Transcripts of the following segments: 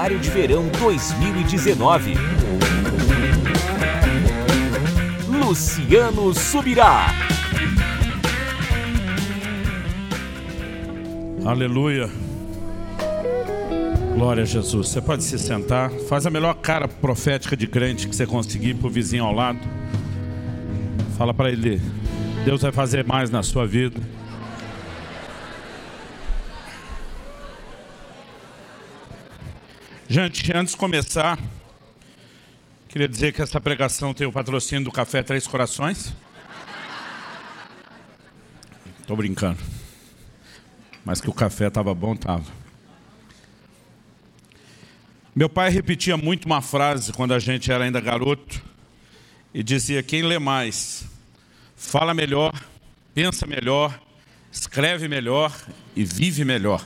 Seminário de Verão 2019. Luciano Subirá. Aleluia. Glória a Jesus. Você pode se sentar. Faz a melhor cara profética de crente que você conseguir para o vizinho ao lado. Fala para ele: Deus vai fazer mais na sua vida. Gente, antes de começar, queria dizer que essa pregação tem o patrocínio do Café Três Corações. Estou brincando. Mas que o café estava bom, estava. Meu pai repetia muito uma frase quando a gente era ainda garoto e dizia: quem lê mais, fala melhor, pensa melhor, escreve melhor e vive melhor.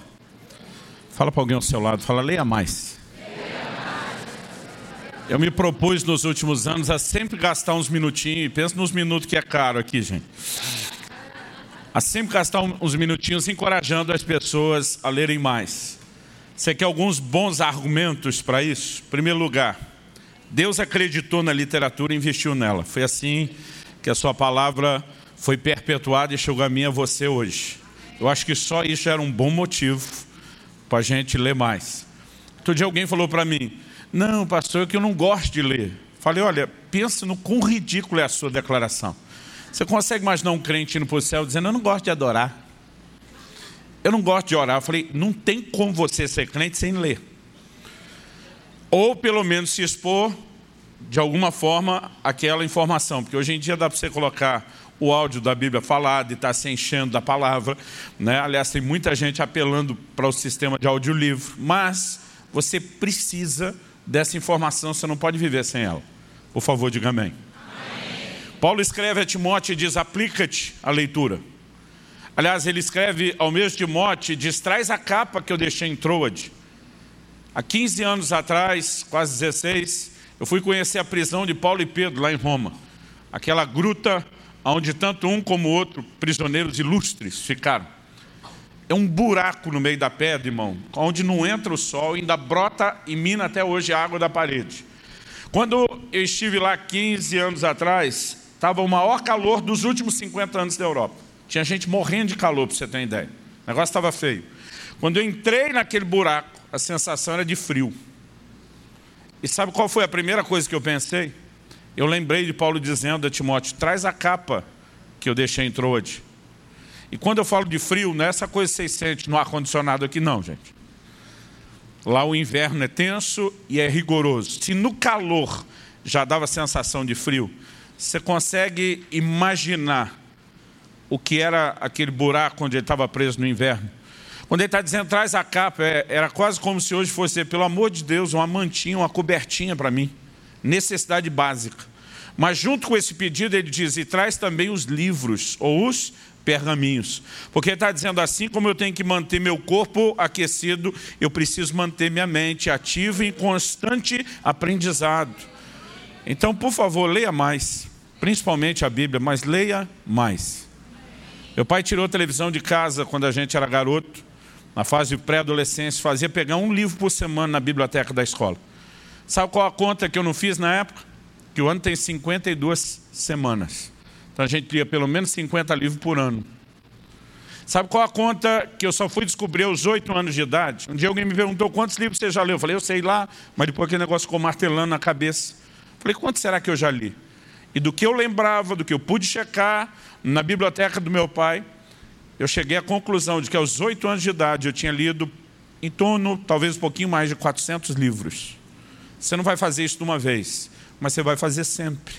Fala para alguém ao seu lado, fala, leia mais. Eu me propus nos últimos anos a sempre gastar uns minutinhos, pensa nos minutos que é caro aqui, gente. A sempre gastar uns minutinhos encorajando as pessoas a lerem mais. Você quer alguns bons argumentos para isso? Em primeiro lugar, Deus acreditou na literatura e investiu nela. Foi assim que a sua palavra foi perpetuada e chegou a mim a você hoje. Eu acho que só isso era um bom motivo para a gente ler mais. Outro dia alguém falou para mim, não, pastor, que eu não gosto de ler. Falei, olha, pensa no quão ridículo é a sua declaração. Você consegue imaginar um crente indo para o céu dizendo, eu não gosto de adorar. Eu não gosto de orar. Eu falei, não tem como você ser crente sem ler. Ou pelo menos se expor de alguma forma aquela informação. Porque hoje em dia dá para você colocar o áudio da Bíblia falado e está se enchendo da palavra. Né? Aliás, tem muita gente apelando para o sistema de audiolivro. Mas você precisa dessa informação, você não pode viver sem ela. Por favor, diga amém. amém. Paulo escreve a Timóteo e diz: aplica-te à leitura. Aliás, ele escreve ao mesmo Timóteo e diz: traz a capa que eu deixei em Troade. Há 15 anos atrás, quase 16, eu fui conhecer a prisão de Paulo e Pedro lá em Roma. Aquela gruta onde tanto um como o outro, prisioneiros ilustres, ficaram. É um buraco no meio da pedra, irmão, onde não entra o sol, ainda brota e mina até hoje a água da parede. Quando eu estive lá 15 anos atrás, estava o maior calor dos últimos 50 anos da Europa. Tinha gente morrendo de calor, para você ter uma ideia. O negócio estava feio. Quando eu entrei naquele buraco, a sensação era de frio. E sabe qual foi a primeira coisa que eu pensei? Eu lembrei de Paulo dizendo a Timóteo, traz a capa que eu deixei em Troade. E quando eu falo de frio, não é essa coisa que vocês sentem no ar-condicionado aqui, não, gente. Lá o inverno é tenso e é rigoroso. Se no calor já dava sensação de frio, você consegue imaginar o que era aquele buraco onde ele estava preso no inverno? Quando ele está dizendo, traz a capa, é, era quase como se hoje fosse, pelo amor de Deus, uma mantinha, uma cobertinha para mim. Necessidade básica. Mas junto com esse pedido, ele diz, e traz também os livros, ou os pergaminhos. Porque está dizendo assim como eu tenho que manter meu corpo aquecido, eu preciso manter minha mente ativa e em constante aprendizado. Então, por favor, leia mais, principalmente a Bíblia, mas leia mais. Meu pai tirou televisão de casa quando a gente era garoto, na fase pré-adolescência, fazia pegar um livro por semana na biblioteca da escola. Sabe qual a conta que eu não fiz na época? Que o ano tem 52 semanas. Então a gente lia pelo menos 50 livros por ano. Sabe qual a conta que eu só fui descobrir aos oito anos de idade? Um dia alguém me perguntou quantos livros você já leu. Eu falei, eu sei lá, mas depois aquele negócio ficou martelando na cabeça. Eu falei, quantos será que eu já li? E do que eu lembrava, do que eu pude checar na biblioteca do meu pai, eu cheguei à conclusão de que aos oito anos de idade eu tinha lido em torno, talvez um pouquinho mais de 400 livros. Você não vai fazer isso de uma vez, mas você vai fazer sempre.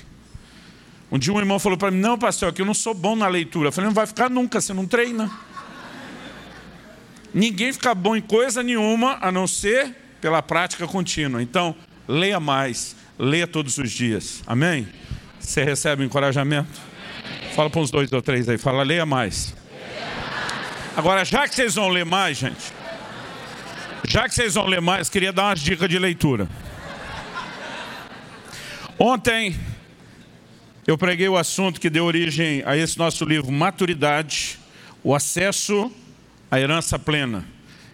Um dia um irmão falou para mim, não pastor, que eu não sou bom na leitura. Eu falei, não vai ficar nunca, você não treina. Ninguém fica bom em coisa nenhuma, a não ser pela prática contínua. Então, leia mais, leia todos os dias. Amém? Você recebe um encorajamento? Fala para uns dois ou três aí, fala, leia mais. Agora, já que vocês vão ler mais, gente, já que vocês vão ler mais, queria dar umas dicas de leitura. Ontem, eu preguei o assunto que deu origem a esse nosso livro, Maturidade, o acesso à herança plena.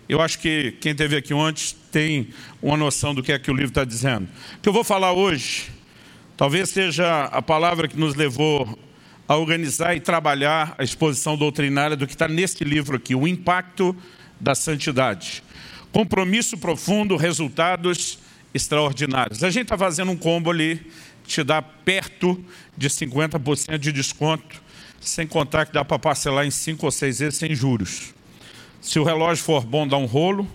Eu acho que quem esteve aqui antes tem uma noção do que é que o livro está dizendo. O que eu vou falar hoje, talvez seja a palavra que nos levou a organizar e trabalhar a exposição doutrinária do que está neste livro aqui, o impacto da santidade. Compromisso profundo, resultados extraordinários. A gente está fazendo um combo ali, te dá perto de 50% de desconto, sem contar que dá para parcelar em 5 ou 6 vezes sem juros. Se o relógio for bom, dá um rolo,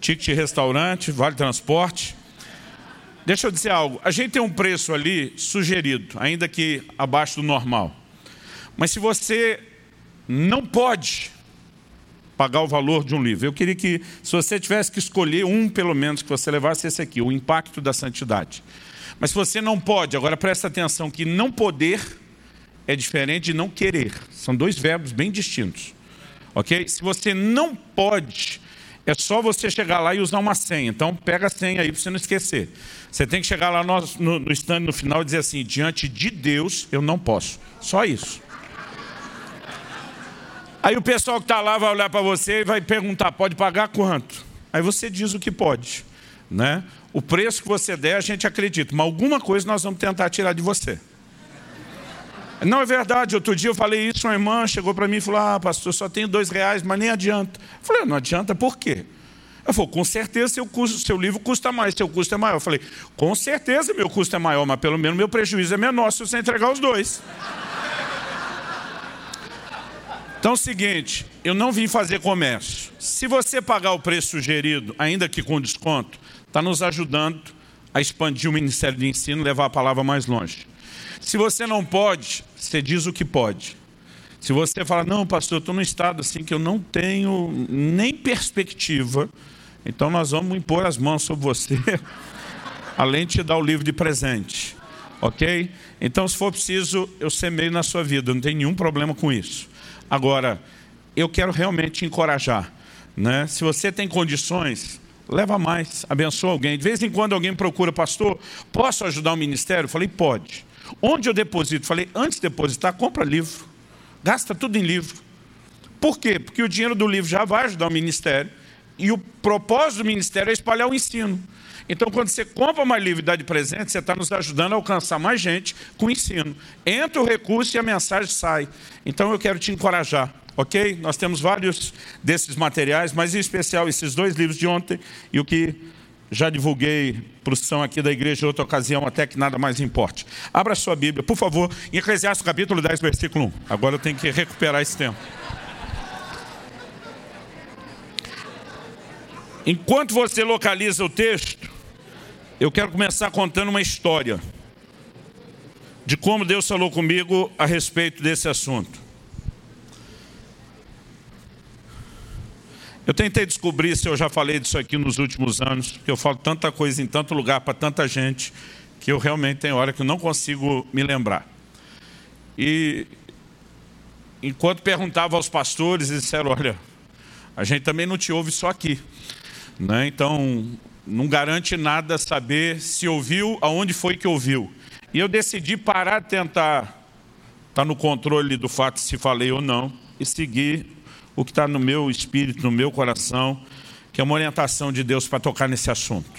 ticket de restaurante, vale transporte. Deixa eu dizer algo, a gente tem um preço ali sugerido, ainda que abaixo do normal. Mas se você não pode pagar o valor de um livro. Eu queria que, se você tivesse que escolher um, pelo menos, que você levasse esse aqui, o impacto da santidade. Mas se você não pode, agora presta atenção que não poder é diferente de não querer. São dois verbos bem distintos. Ok? Se você não pode, é só você chegar lá e usar uma senha. Então, pega a senha aí para você não esquecer. Você tem que chegar lá no, no, no stand no final e dizer assim, diante de Deus, eu não posso. Só isso. Aí o pessoal que está lá vai olhar para você e vai perguntar, pode pagar quanto? Aí você diz o que pode. Né? O preço que você der, a gente acredita, mas alguma coisa nós vamos tentar tirar de você. Não, é verdade, outro dia eu falei isso, uma irmã chegou para mim e falou, ah, pastor, só tenho dois reais, mas nem adianta. Eu falei, não adianta por quê? Ela falou, com certeza seu, custo, seu livro custa mais, seu custo é maior. Eu falei, com certeza meu custo é maior, mas pelo menos meu prejuízo é menor se você entregar os dois. Então é o seguinte, eu não vim fazer comércio. Se você pagar o preço sugerido, ainda que com desconto, está nos ajudando a expandir o Ministério de Ensino levar a palavra mais longe. Se você não pode, você diz o que pode. Se você fala, não, pastor, eu estou num estado assim que eu não tenho nem perspectiva, então nós vamos impor as mãos sobre você, além de te dar o livro de presente. Ok? Então, se for preciso, eu semeio na sua vida, não tem nenhum problema com isso. Agora, eu quero realmente te encorajar. Né? Se você tem condições, leva mais, abençoa alguém. De vez em quando alguém procura, pastor, posso ajudar o ministério? Falei, pode. Onde eu deposito? Falei, antes de depositar, compra livro. Gasta tudo em livro. Por quê? Porque o dinheiro do livro já vai ajudar o ministério. E o propósito do ministério é espalhar o ensino. Então, quando você compra uma livro e dá de presente, você está nos ajudando a alcançar mais gente com o ensino. Entra o recurso e a mensagem sai. Então, eu quero te encorajar, ok? Nós temos vários desses materiais, mas em especial esses dois livros de ontem e o que já divulguei para o são aqui da igreja em outra ocasião, até que nada mais importe. Abra sua Bíblia, por favor, em Eclesiastes capítulo 10, versículo 1. Agora eu tenho que recuperar esse tempo. Enquanto você localiza o texto, eu quero começar contando uma história de como Deus falou comigo a respeito desse assunto. Eu tentei descobrir se eu já falei disso aqui nos últimos anos, porque eu falo tanta coisa em tanto lugar para tanta gente, que eu realmente tenho hora que eu não consigo me lembrar. E enquanto perguntava aos pastores, eles disseram, olha, a gente também não te ouve só aqui. Né? Então, não garante nada saber se ouviu, aonde foi que ouviu. E eu decidi parar de tentar estar tá no controle do fato se falei ou não e seguir o que está no meu espírito, no meu coração, que é uma orientação de Deus para tocar nesse assunto.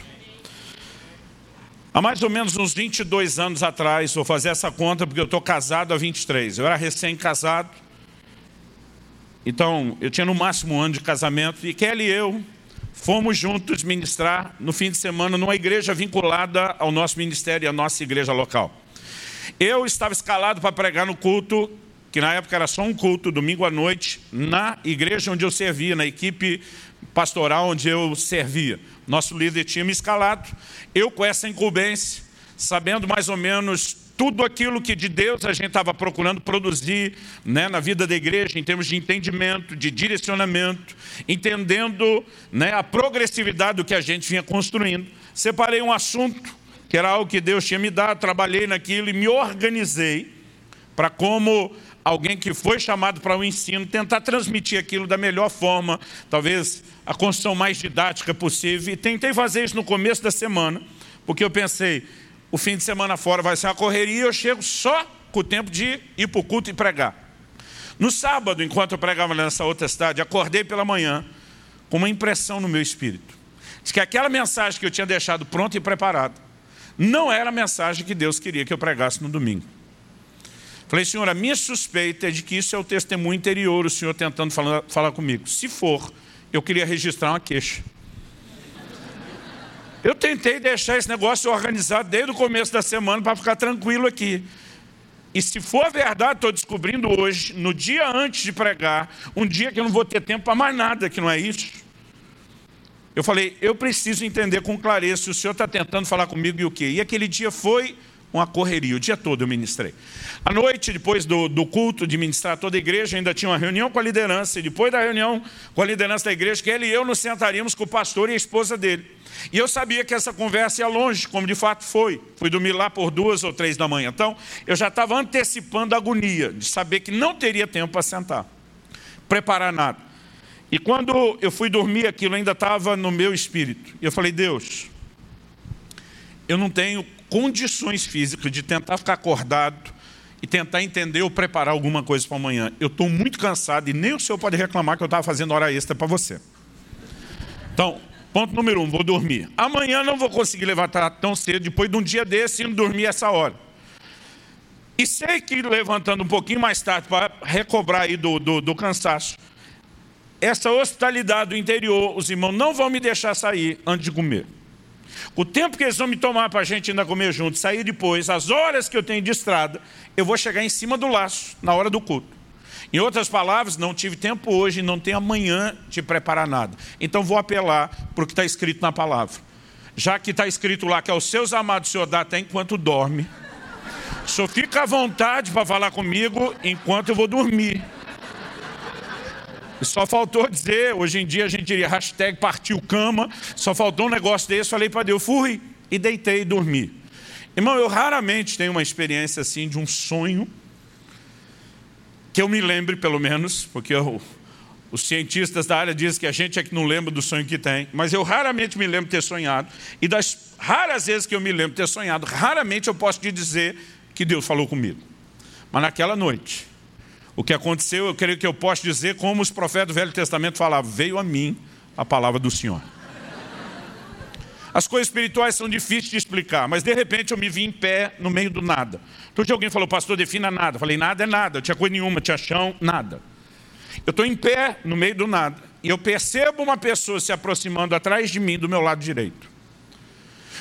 Há mais ou menos uns 22 anos atrás, vou fazer essa conta porque eu estou casado há 23. Eu era recém-casado, então eu tinha no máximo um ano de casamento, e Kelly e eu fomos juntos ministrar no fim de semana numa igreja vinculada ao nosso ministério e à nossa igreja local. Eu estava escalado para pregar no culto, que na época era só um culto, domingo à noite, na igreja onde eu servia, na equipe pastoral onde eu servia. Nosso líder tinha me escalado, eu com essa incumbência, sabendo mais ou menos tudo aquilo que de Deus a gente estava procurando produzir né, na vida da igreja, em termos de entendimento, de direcionamento, entendendo né, a progressividade do que a gente vinha construindo. Separei um assunto, que era algo que Deus tinha me dado, trabalhei naquilo e me organizei para como alguém que foi chamado para o ensino, tentar transmitir aquilo da melhor forma, talvez a construção mais didática possível. E tentei fazer isso no começo da semana, porque eu pensei, o fim de semana fora vai ser uma correria, eu chego só com o tempo de ir para o culto e pregar. No sábado, enquanto eu pregava nessa outra cidade, acordei pela manhã, com uma impressão no meu espírito. Diz que aquela mensagem que eu tinha deixado pronta e preparada não era a mensagem que Deus queria que eu pregasse no domingo. Falei, Senhor, a minha suspeita é de que isso é o testemunho interior, o Senhor tentando falar, falar comigo. Se for, eu queria registrar uma queixa. Eu tentei deixar esse negócio organizado desde o começo da semana para ficar tranquilo aqui. E se for verdade, estou descobrindo hoje, no dia antes de pregar, um dia que eu não vou ter tempo para mais nada, que não é isso. Eu falei, eu preciso entender com clareza se o senhor está tentando falar comigo e o quê. E aquele dia foi uma correria, o dia todo eu ministrei. À noite, depois do, do, culto, de ministrar toda a igreja, ainda tinha uma reunião com a liderança, e depois da reunião com a liderança da igreja, que ele e eu nos sentaríamos com o pastor e a esposa dele. E eu sabia que essa conversa ia longe, como de fato foi. Fui dormir lá por duas ou três da manhã. Então, eu já estava antecipando a agonia de saber que não teria tempo para sentar, preparar nada. E quando eu fui dormir, aquilo ainda estava no meu espírito. E eu falei, Deus, eu não tenho condições físicas de tentar ficar acordado e tentar entender ou preparar alguma coisa para amanhã. Eu estou muito cansado e nem o senhor pode reclamar que eu estava fazendo hora extra para você. Então, ponto número um, vou dormir. Amanhã não vou conseguir levantar tão cedo, depois de um dia desse, indo dormir essa hora. E sei que levantando um pouquinho mais tarde para recobrar aí do, do, do cansaço, essa hospitalidade do interior, os irmãos não vão me deixar sair antes de comer. O tempo que eles vão me tomar para a gente ainda comer junto, sair depois, as horas que eu tenho de estrada, eu vou chegar em cima do laço, na hora do culto. Em outras palavras, não tive tempo hoje, não tenho amanhã de preparar nada. Então vou apelar para o que está escrito na palavra. Já que está escrito lá que aos seus amados Senhor dá até enquanto dorme. Só fica à vontade para falar comigo enquanto eu vou dormir. Só faltou dizer, hoje em dia a gente diria hashtag partiu cama, só faltou um negócio desse, falei para Deus, fui e deitei e dormi. Irmão, eu raramente tenho uma experiência assim de um sonho, que eu me lembre pelo menos, porque eu, os cientistas da área dizem que a gente é que não lembra do sonho que tem, mas eu raramente me lembro ter sonhado, e das raras vezes que eu me lembro ter sonhado, raramente eu posso te dizer que Deus falou comigo. Mas naquela noite, o que aconteceu, eu creio que eu posso dizer, como os profetas do Velho Testamento falavam: veio a mim a palavra do Senhor. As coisas espirituais são difíceis de explicar, mas de repente eu me vi em pé no meio do nada. Dia alguém falou, pastor, defina nada. Eu falei, nada é nada, não tinha coisa nenhuma, tinha chão, nada. Eu estou em pé no meio do nada e eu percebo uma pessoa se aproximando atrás de mim do meu lado direito.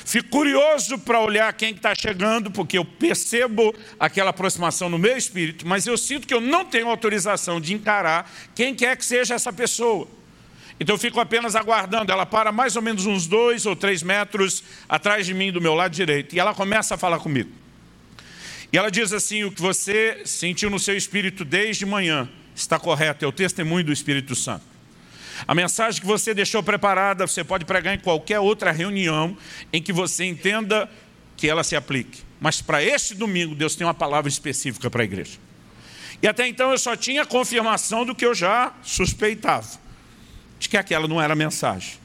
Fico curioso para olhar quem está chegando, porque eu percebo aquela aproximação no meu espírito, mas eu sinto que eu não tenho autorização de encarar quem quer que seja essa pessoa. Então eu fico apenas aguardando. Ela para mais ou menos uns dois ou três metros atrás de mim, do meu lado direito, e ela começa a falar comigo. E ela diz assim: o que você sentiu no seu espírito desde manhã está correto, é o testemunho do Espírito Santo. A mensagem que você deixou preparada, você pode pregar em qualquer outra reunião em que você entenda que ela se aplique. Mas para este domingo, Deus tem uma palavra específica para a igreja. E até então eu só tinha confirmação do que eu já suspeitava, de que aquela não era a mensagem.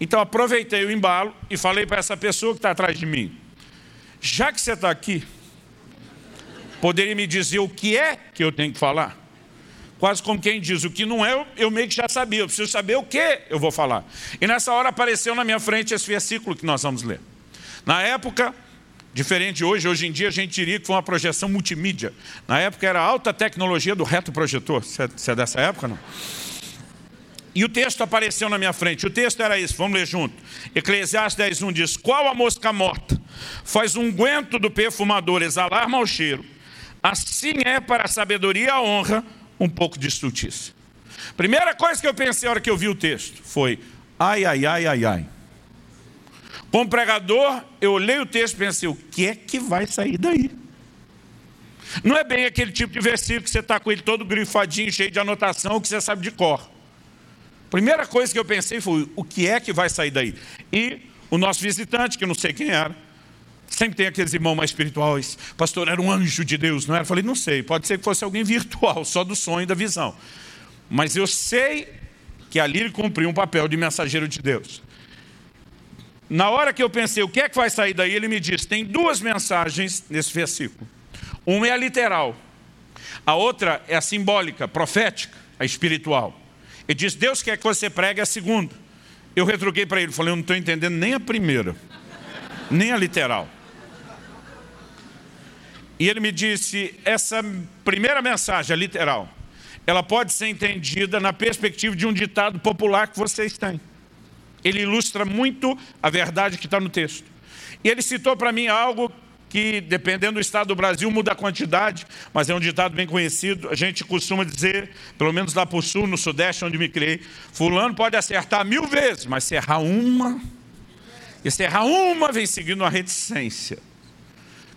Então aproveitei o embalo e falei para essa pessoa que está atrás de mim: já que você está aqui, poderia me dizer o que é que eu tenho que falar? Quase como quem diz, o que não é, eu meio que já sabia, eu preciso saber o que eu vou falar. E nessa hora apareceu na minha frente esse versículo que nós vamos ler. Na época, diferente de hoje, hoje em dia a gente diria que foi uma projeção multimídia. Na época era alta tecnologia do reto projetor. É, você é dessa época, não? E o texto apareceu na minha frente. O texto era isso, vamos ler junto. Eclesiastes 10.1 diz, qual a mosca morta faz um guento do perfumador exalar mau cheiro, assim é para a sabedoria a honra um pouco de estultice. Primeira coisa que eu pensei na hora que eu vi o texto foi: ai, ai, ai, ai, ai. Como pregador, eu olhei o texto e pensei: o que é que vai sair daí? Não é bem aquele tipo de versículo que você está com ele todo grifadinho, cheio de anotação, que você sabe de cor. Primeira coisa que eu pensei foi: o que é que vai sair daí? E o nosso visitante, que não sei quem era, Sempre tem aqueles irmãos mais espirituais. Pastor, era um anjo de Deus, não era? Eu falei, não sei, pode ser que fosse alguém virtual, só do sonho e da visão. Mas eu sei que ali ele cumpriu um papel de mensageiro de Deus. Na hora que eu pensei, o que é que vai sair daí? Ele me disse: tem duas mensagens nesse versículo. Uma é a literal, a outra é a simbólica, profética, a espiritual. Ele diz, Deus quer que você pregue a segunda. Eu retruquei para ele, falei, eu não estou entendendo nem a primeira, nem a literal. E ele me disse, essa primeira mensagem, a literal, ela pode ser entendida na perspectiva de um ditado popular que vocês têm. Ele ilustra muito a verdade que está no texto. E ele citou para mim algo que, dependendo do estado do Brasil, muda a quantidade, mas é um ditado bem conhecido. A gente costuma dizer, pelo menos lá para o sul, no sudeste, onde me criei, fulano pode acertar mil vezes, mas se errar uma, e se errar uma, vem seguindo uma reticência.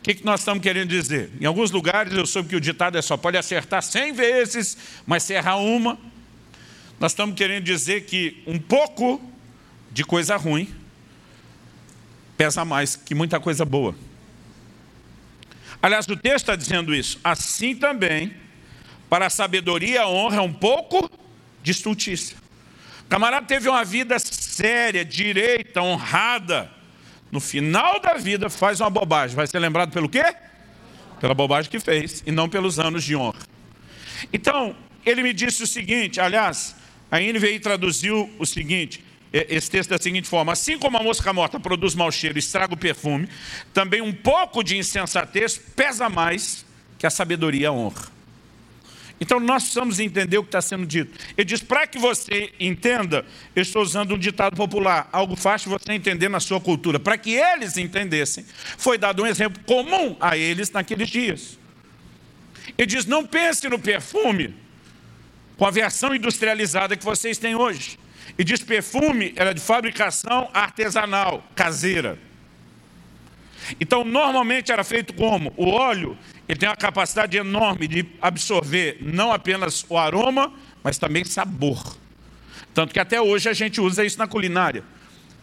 Que, que nós estamos querendo dizer? Em alguns lugares eu soube que o ditado é só pode acertar cem vezes, mas se errar uma, nós estamos querendo dizer que um pouco de coisa ruim pesa mais que muita coisa boa. Aliás, o texto está dizendo isso. Assim também, para a sabedoria a honra, é um pouco de estultícia. O camarada teve uma vida séria, direita, honrada. No final da vida faz uma bobagem. Vai ser lembrado pelo quê? Pela bobagem que fez e não pelos anos de honra. Então, ele me disse o seguinte, aliás, a NVI traduziu o seguinte, esse texto da seguinte forma: Assim como a mosca morta produz mau cheiro e estraga o perfume, também um pouco de insensatez pesa mais que a sabedoria e a honra. Então nós precisamos entender o que está sendo dito. Ele diz: para que você entenda, eu estou usando um ditado popular, algo fácil você entender na sua cultura. Para que eles entendessem, foi dado um exemplo comum a eles naqueles dias. Ele diz: não pense no perfume com a versão industrializada que vocês têm hoje. E diz perfume era de fabricação artesanal, caseira. Então, normalmente era feito como? O óleo ele tem uma capacidade enorme de absorver não apenas o aroma, mas também sabor. Tanto que até hoje a gente usa isso na culinária.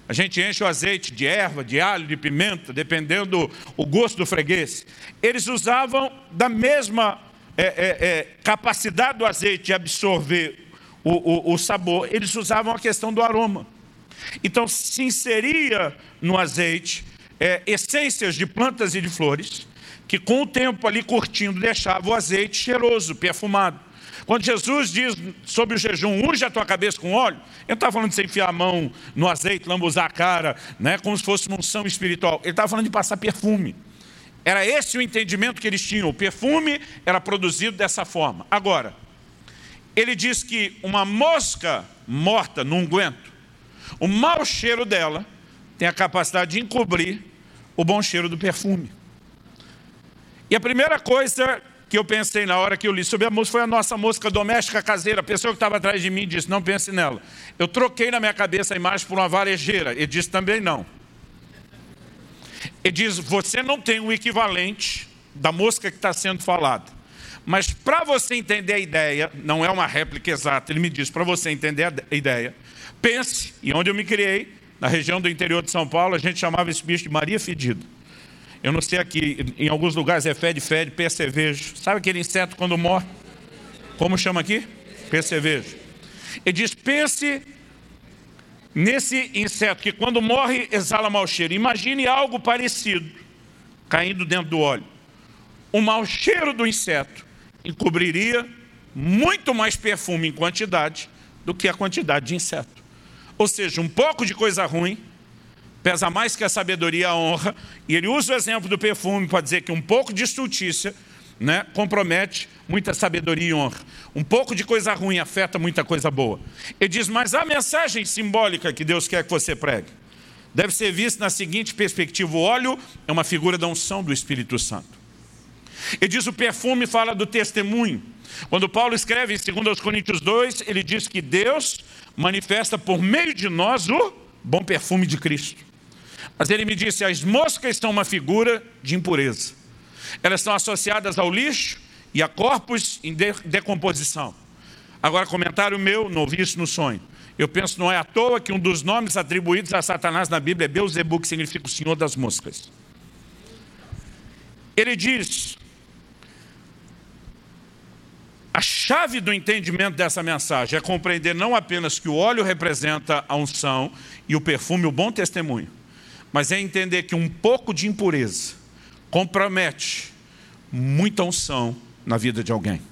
A gente enche o azeite de erva, de alho, de pimenta, dependendo do gosto do freguês. Eles usavam da mesma é, é, é, capacidade do azeite de absorver o, o, o sabor, eles usavam a questão do aroma. Então se inseria no azeite é, essências de plantas e de flores, que com o tempo ali curtindo deixava o azeite cheiroso, perfumado. Quando Jesus diz sobre o jejum, unge a tua cabeça com óleo, ele está falando de você enfiar a mão no azeite, lambuzar a cara, né, como se fosse uma unção espiritual. Ele estava falando de passar perfume. Era esse o entendimento que eles tinham. O perfume era produzido dessa forma. Agora, ele diz que uma mosca morta no unguento, o mau cheiro dela tem a capacidade de encobrir o bom cheiro do perfume. E a primeira coisa que eu pensei na hora que eu li sobre a mosca foi a nossa mosca doméstica caseira. A pessoa que estava atrás de mim disse, não pense nela. Eu troquei na minha cabeça a imagem por uma varejeira. Ele disse também não. Ele diz, você não tem o equivalente da mosca que está sendo falada. Mas para você entender a ideia, não é uma réplica exata, ele me diz, para você entender a ideia, pense, e onde eu me criei, na região do interior de São Paulo, a gente chamava esse bicho de Maria Fedida. Eu não sei aqui, em alguns lugares é fede, fede, percevejo. Sabe aquele inseto quando morre? Como chama aqui? Percevejo. Ele diz, pense nesse inseto que quando morre exala mau cheiro. Imagine algo parecido caindo dentro do óleo. O mau cheiro do inseto encobriria muito mais perfume em quantidade do que a quantidade de inseto. Ou seja, um pouco de coisa ruim pesa mais que a sabedoria a honra. E ele usa o exemplo do perfume para dizer que um pouco de estultícia né, compromete muita sabedoria e honra. Um pouco de coisa ruim afeta muita coisa boa. Ele diz, mas a mensagem simbólica que Deus quer que você pregue deve ser vista na seguinte perspectiva. O óleo é uma figura da unção do Espírito Santo. Ele diz o perfume fala do testemunho. Quando Paulo escreve em 2 Coríntios 2, ele diz que Deus manifesta por meio de nós o bom perfume de Cristo. Mas ele me disse, as moscas são uma figura de impureza. Elas estão associadas ao lixo e a corpos em decomposição. Agora, comentário meu, não ouvi isso no sonho. Eu penso, não é à toa que um dos nomes atribuídos a Satanás na Bíblia é Beuzebu, que significa o Senhor das Moscas. Ele diz, a chave do entendimento dessa mensagem é compreender não apenas que o óleo representa a unção e o perfume o bom testemunho, mas é entender que um pouco de impureza compromete muita unção na vida de alguém.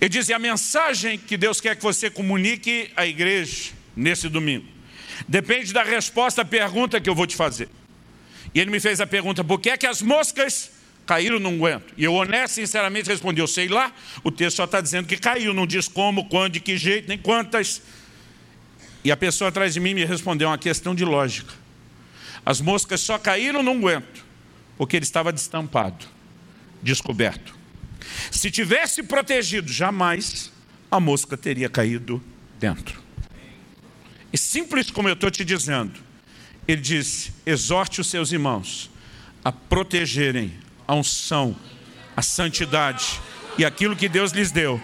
Ele dizia: a mensagem que Deus quer que você comunique à igreja nesse domingo depende da resposta à pergunta que eu vou te fazer. E ele me fez a pergunta: por que é que as moscas caíram num guento? E eu, honesto e sinceramente, respondi: eu sei lá, o texto só está dizendo que caiu, não diz como, quando, de que jeito, nem quantas. E a pessoa atrás de mim me respondeu uma questão de lógica. As moscas só caíram num guento porque ele estava destampado, descoberto. Se tivesse protegido, jamais a mosca teria caído dentro. E simples como eu estou te dizendo, ele disse: exorte os seus irmãos a protegerem a unção, a santidade e aquilo que Deus lhes deu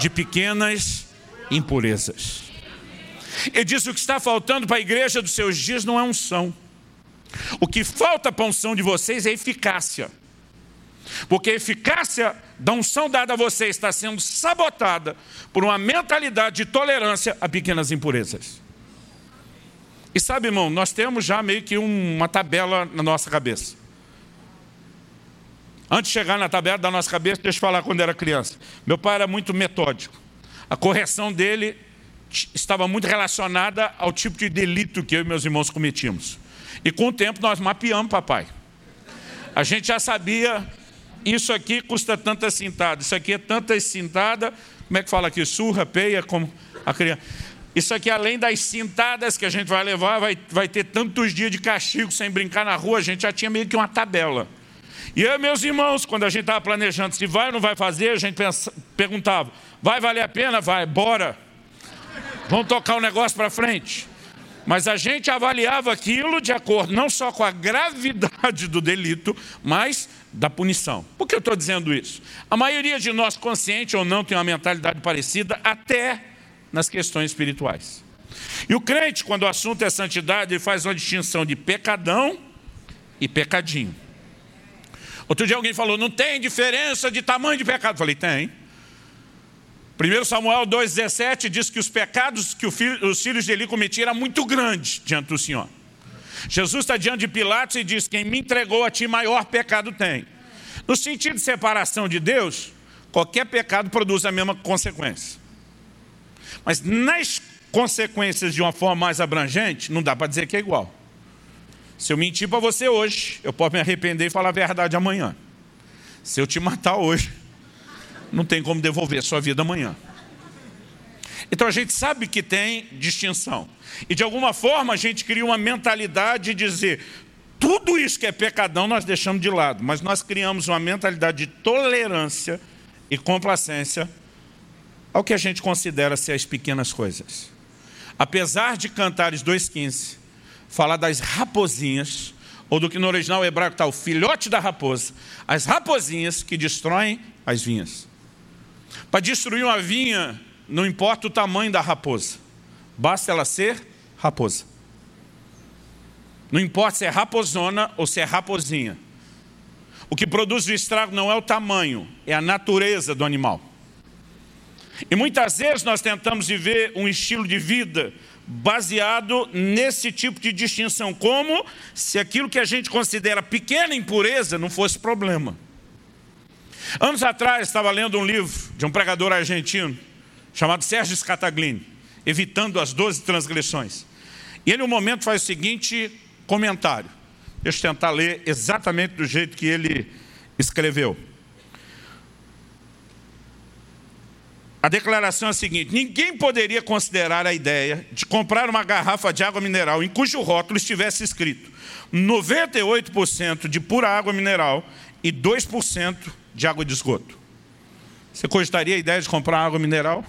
de pequenas impurezas. Ele diz: o que está faltando para a igreja dos seus dias não é unção. O que falta para a unção de vocês é eficácia. Porque a eficácia da unção dada a vocês está sendo sabotada por uma mentalidade de tolerância a pequenas impurezas. E sabe, irmão, nós temos já meio que uma tabela na nossa cabeça. Antes de chegar na tabela da nossa cabeça, deixa eu falar quando era criança. Meu pai era muito metódico. A correção dele estava muito relacionada ao tipo de delito que eu e meus irmãos cometíamos. E com o tempo nós mapeamos, papai. A gente já sabia, isso aqui custa tanta cintada, isso aqui é tanta cintada, como é que fala aqui? Surra, peia, como a criança. Isso aqui, além das cintadas que a gente vai levar, vai, vai ter tantos dias de castigo sem brincar na rua, a gente já tinha meio que uma tabela. E eu, meus irmãos, quando a gente estava planejando se vai ou não vai fazer, a gente pensa, perguntava: vai valer a pena? Vai, bora. Vamos tocar o negócio para frente. Mas a gente avaliava aquilo de acordo não só com a gravidade do delito, mas da punição. Por que eu estou dizendo isso? A maioria de nós, consciente ou não, tem uma mentalidade parecida, até nas questões espirituais. E o crente, quando o assunto é santidade, ele faz uma distinção de pecadão e pecadinho. Outro dia alguém falou, não tem diferença de tamanho de pecado. Eu falei, tem. 1 Samuel 2,17 diz que os pecados que os filhos de Eli cometiam eram muito grandes diante do Senhor. Jesus está diante de Pilatos e diz: Quem me entregou a ti, maior pecado tem. No sentido de separação de Deus, qualquer pecado produz a mesma consequência. Mas nas consequências de uma forma mais abrangente, não dá para dizer que é igual. Se eu mentir para você hoje, eu posso me arrepender e falar a verdade amanhã. Se eu te matar hoje, não tem como devolver sua vida amanhã. Então a gente sabe que tem distinção. E de alguma forma a gente cria uma mentalidade de dizer: tudo isso que é pecadão nós deixamos de lado, mas nós criamos uma mentalidade de tolerância e complacência ao que a gente considera ser as pequenas coisas. Apesar de Cantares 2,15 falar das raposinhas, ou do que no original hebraico está o filhote da raposa, as raposinhas que destroem as vinhas. Para destruir uma vinha, não importa o tamanho da raposa, basta ela ser raposa. Não importa se é raposona ou se é raposinha. O que produz o estrago não é o tamanho, é a natureza do animal. E muitas vezes nós tentamos viver um estilo de vida baseado nesse tipo de distinção, como se aquilo que a gente considera pequena impureza não fosse problema. Anos atrás, estava lendo um livro de um pregador argentino, chamado Sérgio Scataglini, Evitando as Doze Transgressões. E ele, um momento, faz o seguinte comentário. Deixa eu tentar ler exatamente do jeito que ele escreveu. A declaração é a seguinte: ninguém poderia considerar a ideia de comprar uma garrafa de água mineral em cujo rótulo estivesse escrito 98% de pura água mineral e 2% de água de esgoto. Você cogitaria a ideia de comprar água mineral?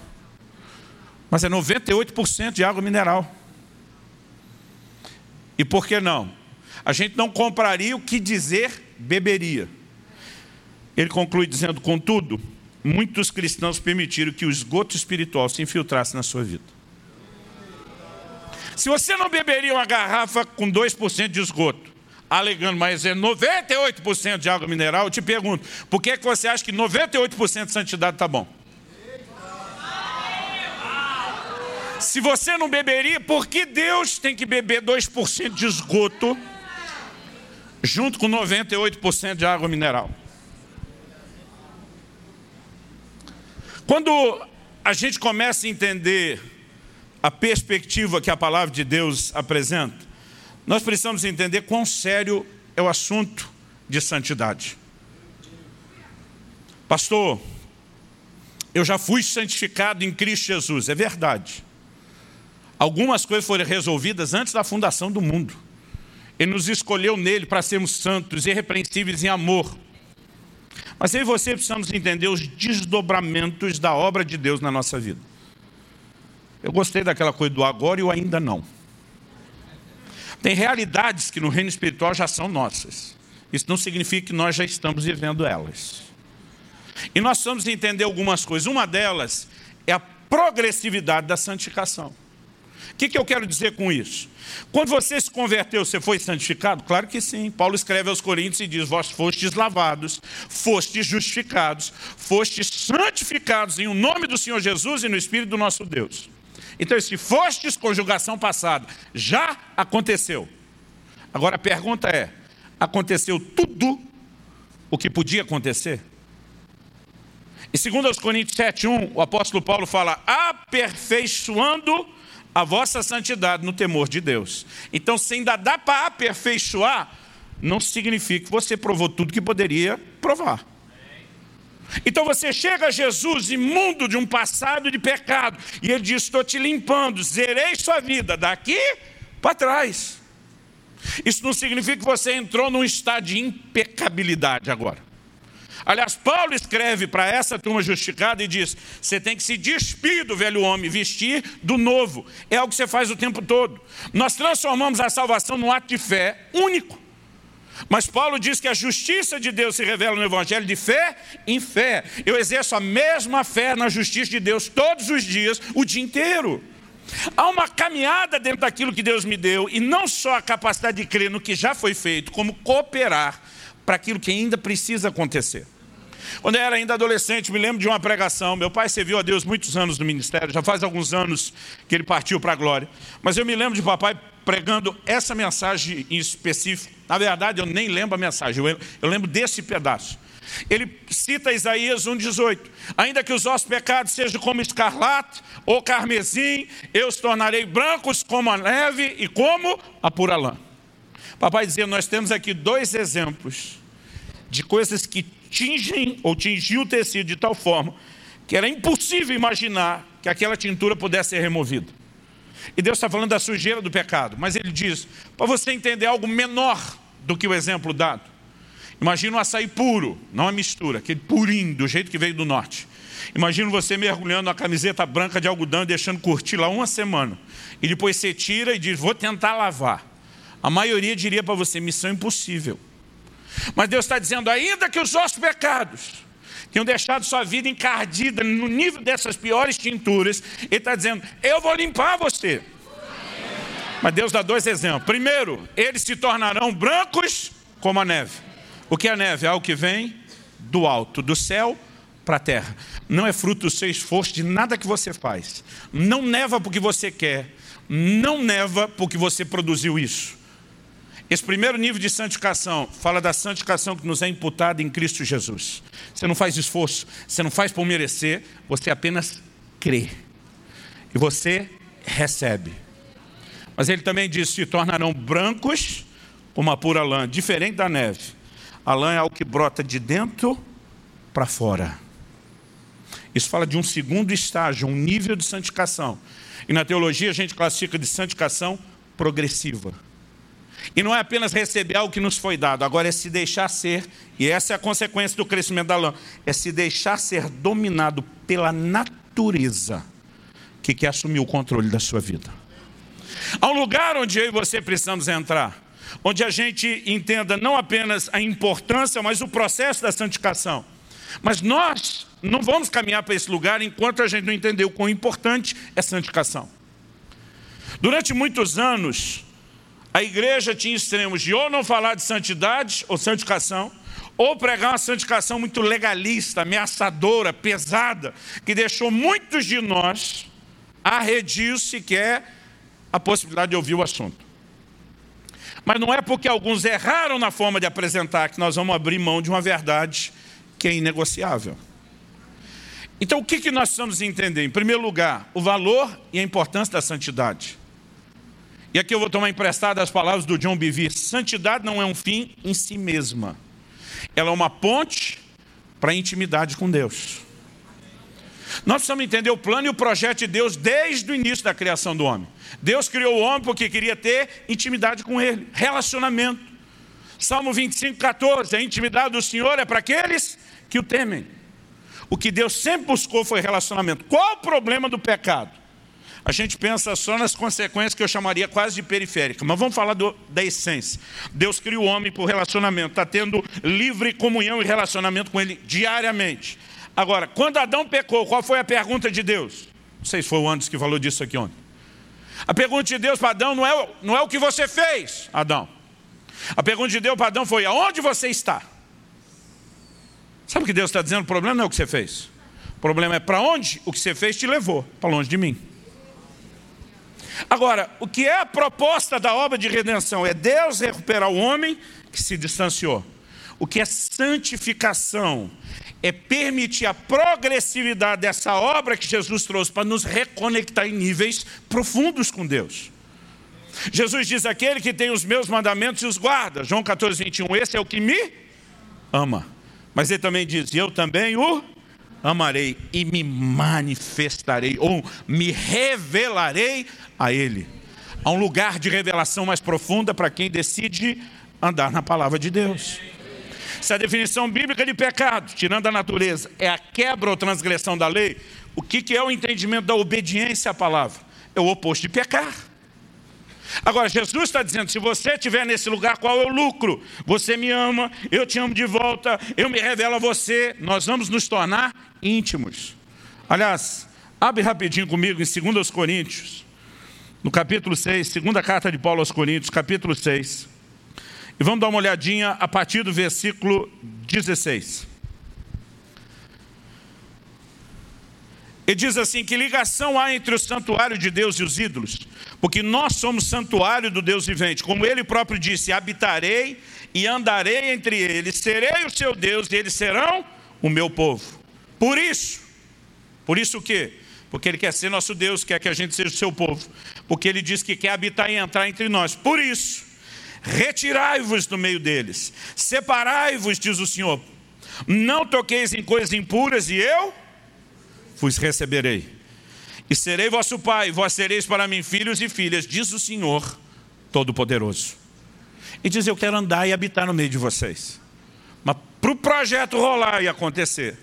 Mas é 98% de água mineral. E por que não? A gente não compraria o que dizer beberia. Ele conclui dizendo, contudo, muitos cristãos permitiram que o esgoto espiritual se infiltrasse na sua vida. Se você não beberia uma garrafa com 2% de esgoto, alegando, mas é 98% de água mineral, eu te pergunto, por que, que você acha que 98% de santidade está bom? Se você não beberia, por que Deus tem que beber 2% de esgoto junto com 98% de água mineral? Quando a gente começa a entender a perspectiva que a palavra de Deus apresenta, nós precisamos entender quão sério é o assunto de santidade. Pastor, eu já fui santificado em Cristo Jesus, é verdade. Algumas coisas foram resolvidas antes da fundação do mundo. Ele nos escolheu nele para sermos santos, irrepreensíveis em amor. Mas eu e você precisamos entender os desdobramentos da obra de Deus na nossa vida. Eu gostei daquela coisa do agora e o ainda não. Tem realidades que no reino espiritual já são nossas. Isso não significa que nós já estamos vivendo elas. E nós precisamos entender algumas coisas. Uma delas é a progressividade da santificação. O que, que eu quero dizer com isso? Quando você se converteu, você foi santificado? Claro que sim. Paulo escreve aos Coríntios e diz: Vós fostes lavados, fostes justificados, fostes santificados em o nome do Senhor Jesus e no Espírito do nosso Deus. Então, se fostes conjugação passada, já aconteceu. Agora a pergunta é: aconteceu tudo o que podia acontecer? E segundo aos Coríntios 7:1, o apóstolo Paulo fala: aperfeiçoando a vossa santidade no temor de Deus. Então, se ainda dá para aperfeiçoar, não significa que você provou tudo que poderia provar. Então você chega a Jesus imundo de um passado de pecado, e ele diz: Estou te limpando, zerei sua vida daqui para trás. Isso não significa que você entrou num estado de impecabilidade agora. Aliás, Paulo escreve para essa turma justificada e diz: você tem que se despir do velho homem, vestir do novo. É algo que você faz o tempo todo. Nós transformamos a salvação num ato de fé único. Mas Paulo diz que a justiça de Deus se revela no Evangelho de fé em fé. Eu exerço a mesma fé na justiça de Deus todos os dias, o dia inteiro. Há uma caminhada dentro daquilo que Deus me deu, e não só a capacidade de crer no que já foi feito, como cooperar para aquilo que ainda precisa acontecer. Quando eu era ainda adolescente, me lembro de uma pregação. Meu pai serviu a Deus muitos anos no ministério, já faz alguns anos que ele partiu para a glória. Mas eu me lembro de papai pregando essa mensagem em específico. Na verdade, eu nem lembro a mensagem, eu, lembro desse pedaço. Ele cita Isaías 1,18: Ainda que os vossos pecados sejam como escarlate ou carmesim, eu os tornarei brancos como a neve e como a pura lã. Papai dizia: Nós temos aqui dois exemplos de coisas que tingem ou tingiam o tecido de tal forma que era impossível imaginar que aquela tintura pudesse ser removida. E Deus está falando da sujeira do pecado, mas Ele diz, para você entender algo menor do que o exemplo dado. Imagina um açaí puro, não a mistura, aquele purinho, do jeito que veio do norte. Imagina você mergulhando a camiseta branca de algodão e deixando curtir lá uma semana. E depois você tira e diz, vou tentar lavar. A maioria diria para você, missão impossível. Mas Deus está dizendo, ainda que os vossos pecados tenham deixado sua vida encardida no nível dessas piores tinturas, Ele está dizendo, eu vou limpar você. Mas Deus dá dois exemplos. Primeiro, eles se tornarão brancos como a neve. O que é a neve? É algo que vem do alto, do céu para a terra. Não é fruto do seu esforço, de nada que você faz. Não neva porque você quer. Não neva porque você produziu isso. Esse primeiro nível de santificação fala da santificação que nos é imputada em Cristo Jesus. Você não faz esforço, você não faz por merecer, você apenas crê. E você recebe. Mas ele também diz: se tornarão brancos como a pura lã, diferente da neve. A lã é algo que brota de dentro para fora. Isso fala de um segundo estágio, um nível de santificação. E na teologia a gente classifica de santificação progressiva. E não é apenas receber algo que nos foi dado, agora é se deixar ser, e essa é a consequência do crescimento da lã, é se deixar ser dominado pela natureza que quer assumir o controle da sua vida. Há um lugar onde eu e você precisamos entrar, onde a gente entenda não apenas a importância, mas o processo da santificação. Mas nós não vamos caminhar para esse lugar enquanto a gente não entender o quão importante é santificação. Durante muitos anos, a igreja tinha extremos de ou não falar de santidade ou santificação, ou pregar uma santificação muito legalista, ameaçadora, pesada, que deixou muitos de nós arredios sequer a possibilidade de ouvir o assunto. Mas não é porque alguns erraram na forma de apresentar que nós vamos abrir mão de uma verdade que é inegociável. Então, o que, nós precisamos entender? Em primeiro lugar, o valor e a importância da santidade. E aqui eu vou tomar emprestado as palavras do John Bevere. Santidade não é um fim em si mesma. Ela é uma ponte para a intimidade com Deus. Nós precisamos entender o plano e o projeto de Deus desde o início da criação do homem. Deus criou o homem porque queria ter intimidade com ele, relacionamento. Salmo 25, 14, a intimidade do Senhor é para aqueles que o temem. O que Deus sempre buscou foi relacionamento. Qual o problema do pecado? A gente pensa só nas consequências que eu chamaria quase de periférica, mas vamos falar do, da essência. Deus criou o homem por relacionamento, está tendo livre comunhão e relacionamento com ele diariamente. Agora, quando Adão pecou, qual foi a pergunta de Deus? Não sei se foi o Anderson que falou disso aqui ontem. A pergunta de Deus para Adão não é, não é o que você fez, Adão. A pergunta de Deus para Adão foi: aonde você está? Sabe o que Deus está dizendo? O problema não é o que você fez. O problema é para onde o que você fez te levou, para longe de mim. Agora, o que é a proposta da obra de redenção? É Deus recuperar o homem que se distanciou. O que é santificação? É permitir a progressividade dessa obra que Jesus trouxe para nos reconectar em níveis profundos com Deus. Jesus diz: aquele que tem os meus mandamentos e os guarda. João 14, 21. Esse é o que me ama. Mas ele também diz: Eu também o amarei e me manifestarei, ou me revelarei a ele. Há um lugar de revelação mais profunda para quem decide andar na palavra de Deus. Se a definição bíblica de pecado, tirando a natureza, é a quebra ou transgressão da lei, o que é o entendimento da obediência à palavra? É o oposto de pecar. Agora, Jesus está dizendo: se você estiver nesse lugar, qual é o lucro? Você me ama, eu te amo de volta, eu me revelo a você, nós vamos nos tornar íntimos. Aliás, abre rapidinho comigo em 2 Coríntios, no capítulo 6, segunda carta de Paulo aos Coríntios, capítulo 6. E vamos dar uma olhadinha a partir do versículo 16. Ele diz assim: que ligação há entre o santuário de Deus e os ídolos? Porque nós somos santuário do Deus vivente. Como ele próprio disse: habitarei e andarei entre eles, serei o seu Deus e eles serão o meu povo. Por isso, por isso o quê? Porque ele quer ser nosso Deus, quer que a gente seja o seu povo. Porque ele diz que quer habitar e entrar entre nós. Por isso, retirai-vos do meio deles, separai-vos, diz o Senhor. Não toqueis em coisas impuras e eu vos receberei. E serei vosso pai, vós sereis para mim filhos e filhas, diz o Senhor Todo-Poderoso. E diz: Eu quero andar e habitar no meio de vocês. Mas para o projeto rolar e acontecer,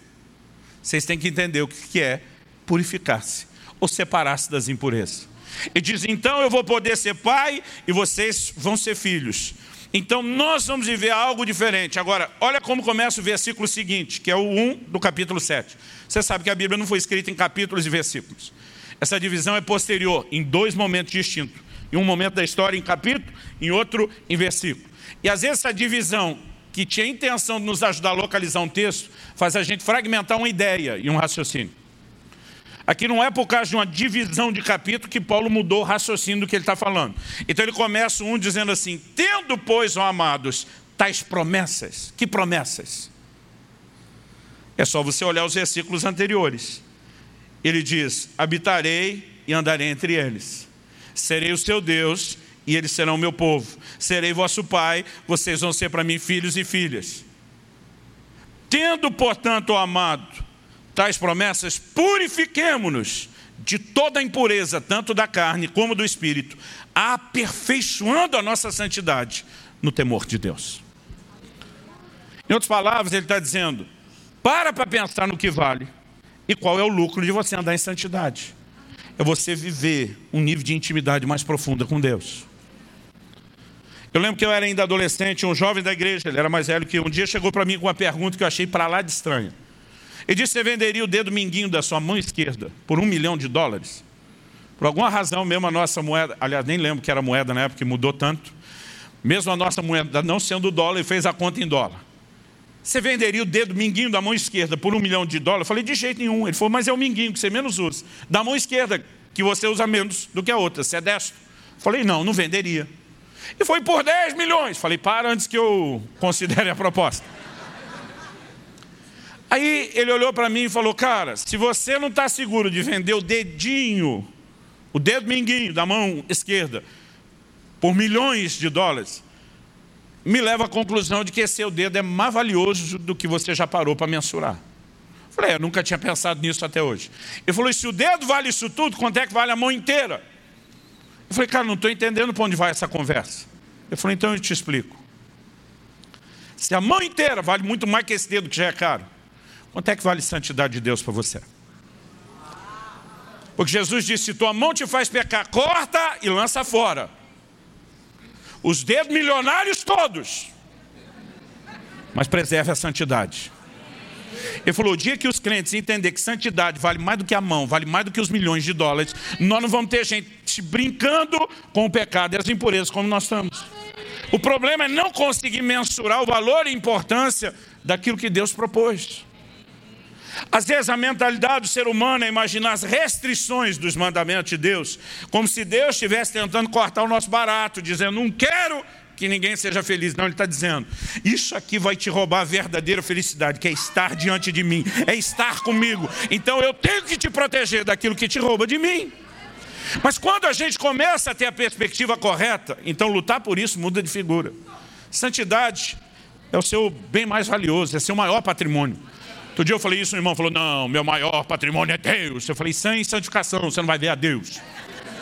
vocês têm que entender o que é purificar-se ou separar-se das impurezas. E diz: Então eu vou poder ser pai e vocês vão ser filhos. Então nós vamos viver algo diferente. Agora, olha como começa o versículo seguinte, que é o 1 do capítulo 7. Você sabe que a Bíblia não foi escrita em capítulos e versículos. Essa divisão é posterior, em dois momentos distintos. Em um momento da história em capítulo, em outro em versículo. E às vezes essa divisão, que tinha a intenção de nos ajudar a localizar um texto, faz a gente fragmentar uma ideia e um raciocínio. Aqui não é por causa de uma divisão de capítulo que Paulo mudou o raciocínio do que ele está falando. Então ele começa um dizendo assim: Tendo, pois, ó amados, tais promessas. Que promessas? É só você olhar os versículos anteriores. Ele diz: Habitarei e andarei entre eles. Serei o seu Deus e eles serão meu povo. Serei vosso pai, vocês vão ser para mim filhos e filhas. Tendo, portanto, amado, tais promessas, purifiquemo-nos de toda a impureza, tanto da carne como do espírito, aperfeiçoando a nossa santidade no temor de Deus. Em outras palavras, ele está dizendo: para para pensar no que vale e qual é o lucro de você andar em santidade. É você viver um nível de intimidade mais profunda com Deus. Eu lembro que eu era ainda adolescente, um jovem da igreja, ele era mais velho que eu. Um dia chegou para mim com uma pergunta que eu achei para lá de estranha. Ele disse: Você venderia o dedo minguinho da sua mão esquerda por um milhão de dólares? Por alguma razão, mesmo a nossa moeda, aliás, nem lembro que era moeda na época, que mudou tanto. Mesmo a nossa moeda não sendo dólar, ele fez a conta em dólar. Você venderia o dedo minguinho da mão esquerda por um milhão de dólares? Eu falei, de jeito nenhum. Ele falou, mas é o minguinho que você menos usa. Da mão esquerda, que você usa menos do que a outra. Você é destro. Eu falei, não, não venderia. E foi por 10 milhões. Eu falei, para antes que eu considere a proposta. Aí ele olhou para mim e falou: Cara, se você não está seguro de vender o dedinho, o dedo minguinho da mão esquerda, por milhões de dólares, me leva à conclusão de que esse seu dedo é mais valioso do que você já parou para mensurar. Eu falei: Eu nunca tinha pensado nisso até hoje. Ele falou: se o dedo vale isso tudo, quanto é que vale a mão inteira? Eu falei: Cara, não estou entendendo para onde vai essa conversa. Ele falou: Então eu te explico. Se a mão inteira vale muito mais que esse dedo que já é caro, Quanto é que vale a santidade de Deus para você? Porque Jesus disse: se tua mão te faz pecar, corta e lança fora. Os dedos milionários todos. Mas preserve a santidade. Ele falou: o dia que os crentes entender que santidade vale mais do que a mão, vale mais do que os milhões de dólares, nós não vamos ter gente brincando com o pecado e as impurezas como nós estamos. O problema é não conseguir mensurar o valor e importância daquilo que Deus propôs. Às vezes a mentalidade do ser humano é imaginar as restrições dos mandamentos de Deus, como se Deus estivesse tentando cortar o nosso barato, dizendo, não quero que ninguém seja feliz. Não, ele está dizendo, isso aqui vai te roubar a verdadeira felicidade, que é estar diante de mim, é estar comigo. Então eu tenho que te proteger daquilo que te rouba de mim. Mas quando a gente começa a ter a perspectiva correta, então lutar por isso muda de figura. Santidade é o seu bem mais valioso, é seu maior patrimônio. Outro dia eu falei isso, o irmão falou: Não, meu maior patrimônio é Deus. Eu falei: Sem santificação, você não vai ver a Deus.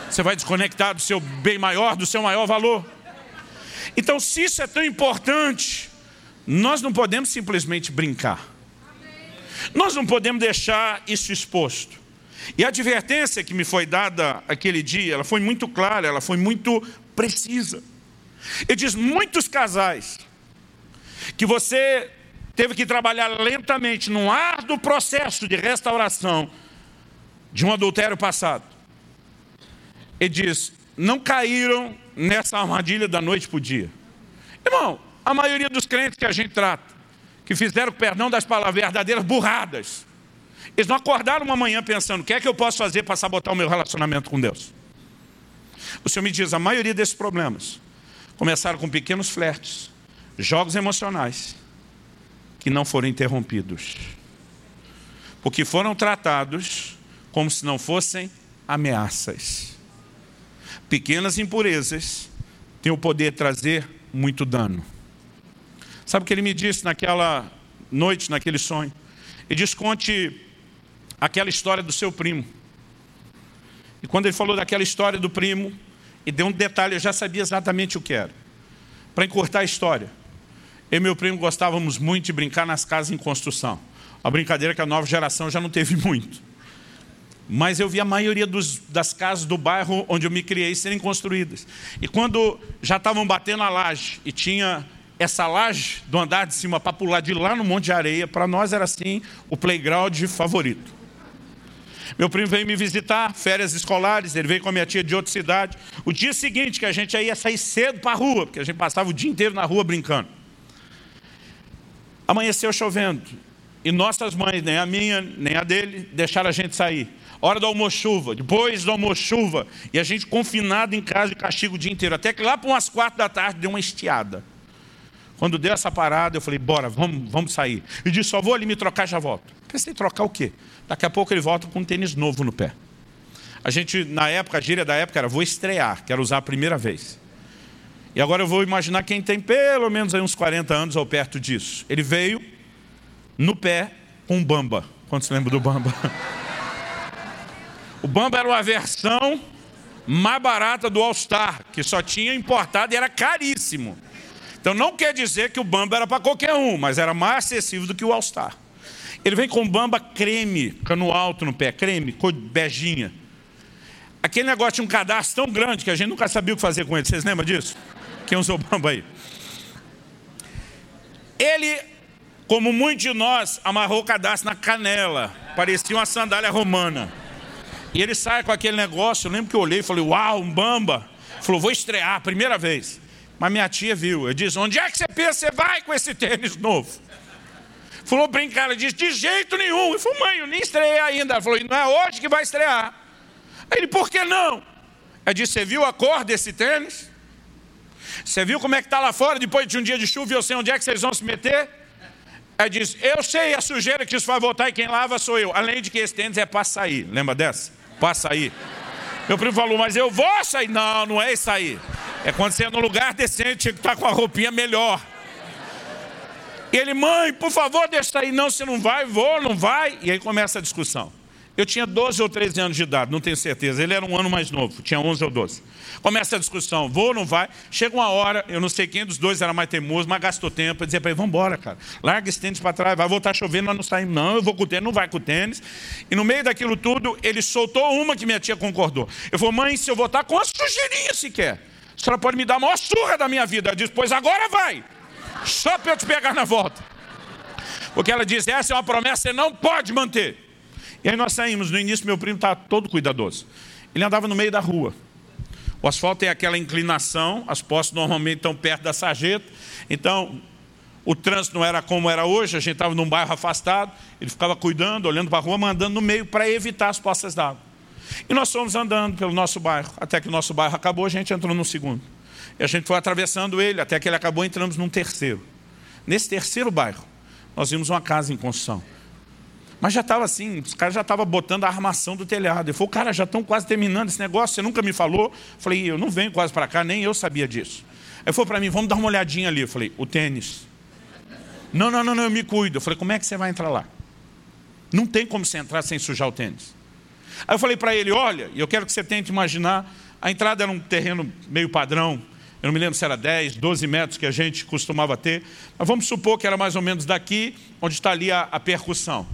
Você vai desconectar do seu bem maior, do seu maior valor. Então, se isso é tão importante, nós não podemos simplesmente brincar. Nós não podemos deixar isso exposto. E a advertência que me foi dada aquele dia, ela foi muito clara, ela foi muito precisa. Ele diz: muitos casais que você teve que trabalhar lentamente num árduo processo de restauração de um adultério passado. Ele diz: não caíram nessa armadilha da noite para o dia. Irmão, a maioria dos crentes que a gente trata, que fizeram perdão das palavras verdadeiras burradas, eles não acordaram uma manhã pensando: o que é que eu posso fazer para sabotar o meu relacionamento com Deus? O Senhor me diz: a maioria desses problemas começaram com pequenos flertes, jogos emocionais, que não foram interrompidos. Porque foram tratados como se não fossem ameaças. Pequenas impurezas têm o poder de trazer muito dano. Sabe o que ele me disse naquela noite, naquele sonho? Ele disse: conte aquela história do seu primo. E quando ele falou daquela história do primo, e deu um detalhe, eu já sabia exatamente o que era. Para encurtar a história, eu e meu primo gostávamos muito de brincar nas casas em construção. A brincadeira que a nova geração já não teve muito. Mas eu vi a maioria dos, das casas do bairro onde eu me criei serem construídas. E quando já estavam batendo a laje e tinha essa laje do andar de cima para pular de lá no Monte de Areia, para nós era assim o playground favorito. Meu primo veio me visitar, férias escolares, ele veio com a minha tia de outra cidade. O dia seguinte que a gente ia sair cedo para a rua, porque a gente passava o dia inteiro na rua brincando. Amanheceu chovendo. E nossas mães, nem a minha, nem a dele, deixaram a gente sair. Hora do almoço-chuva, depois do almoço-chuva. E a gente confinado em casa de castigo o dia inteiro. Até que lá para umas quatro da tarde deu uma estiada. Quando deu essa parada, eu falei, bora, vamos, vamos sair. E disse, só vou ali me trocar já volto. Pensei, trocar o quê? Daqui a pouco ele volta com um tênis novo no pé. A gente, na época, a gíria da época era, vou estrear, quero usar a primeira vez. E agora eu vou imaginar quem tem pelo menos aí uns 40 anos ou perto disso. Ele veio no pé com um Bamba. Quantos lembram do Bamba? O Bamba era uma versão mais barata do All Star, que só tinha importado e era caríssimo. Então não quer dizer que o Bamba era para qualquer um, mas era mais acessível do que o All Star. Ele vem com Bamba creme, cano alto no pé, creme, cor beijinha. Aquele negócio tinha um cadastro tão grande que a gente nunca sabia o que fazer com ele. Vocês lembram disso? Quem usou bamba aí? Ele, como muitos de nós, amarrou o cadastro na canela. Parecia uma sandália romana. E ele sai com aquele negócio. Eu lembro que eu olhei e falei: Uau, um bamba. Falou: Vou estrear, primeira vez. Mas minha tia viu. Eu disse: Onde é que você pensa você vai com esse tênis novo? Falou brincar, ela disse: De jeito nenhum. Eu falei: Mãe, eu nem estreiei ainda. Ela falou: Não é hoje que vai estrear. Aí ele: Por que não? Eu disse: Você viu a cor desse tênis? Você viu como é que está lá fora depois de um dia de chuva e eu sei onde é que vocês vão se meter? Aí diz, eu sei a sujeira que isso vai voltar e quem lava sou eu. Além de que esse tênis é para sair. Lembra dessa? Para sair. Meu primo falou, mas eu vou sair. Não, não é isso aí. É quando você é num lugar decente, que estar com a roupinha melhor. E ele, mãe, por favor, deixa sair. Não, você não vai, vou, não vai. E aí começa a discussão. Eu tinha 12 ou 13 anos de idade, não tenho certeza. Ele era um ano mais novo, tinha 11 ou 12. Começa a discussão, vou ou não vai. Chega uma hora, eu não sei quem dos dois era mais teimoso, mas gastou tempo. Eu dizia para ele, vamos embora, cara. Larga esse tênis para trás, vai voltar chovendo, nós não saímos. Não, eu vou com o tênis, não vai com o tênis. E no meio daquilo tudo, ele soltou uma que minha tia concordou. Eu falei, mãe, se eu voltar com uma sujeirinha sequer, a senhora pode me dar a maior surra da minha vida. Ela disse, pois agora vai. Só para eu te pegar na volta. Porque ela disse, essa é uma promessa, você não pode manter. E aí nós saímos. No início, meu primo estava todo cuidadoso. Ele andava no meio da rua. O asfalto tem aquela inclinação, as postes normalmente estão perto da sarjeta. Então, o trânsito não era como era hoje, a gente estava num bairro afastado. Ele ficava cuidando, olhando para a rua, mandando no meio para evitar as poças d'água. E nós fomos andando pelo nosso bairro, até que o nosso bairro acabou, a gente entrou no segundo. E a gente foi atravessando ele, até que ele acabou, entramos num terceiro. Nesse terceiro bairro, nós vimos uma casa em construção. Mas já estava assim, os caras já estavam botando a armação do telhado. Eu falei, cara, já estão quase terminando esse negócio, você nunca me falou. Eu falei, eu não venho quase para cá, nem eu sabia disso. Aí falou para mim, vamos dar uma olhadinha ali. Eu falei, o tênis. Não, não, não, não, eu me cuido. Eu falei, como é que você vai entrar lá? Não tem como você entrar sem sujar o tênis. Aí eu falei para ele, olha, eu quero que você tente imaginar, a entrada era um terreno meio padrão, eu não me lembro se era 10, 12 metros que a gente costumava ter, mas vamos supor que era mais ou menos daqui, onde está ali a, a percussão.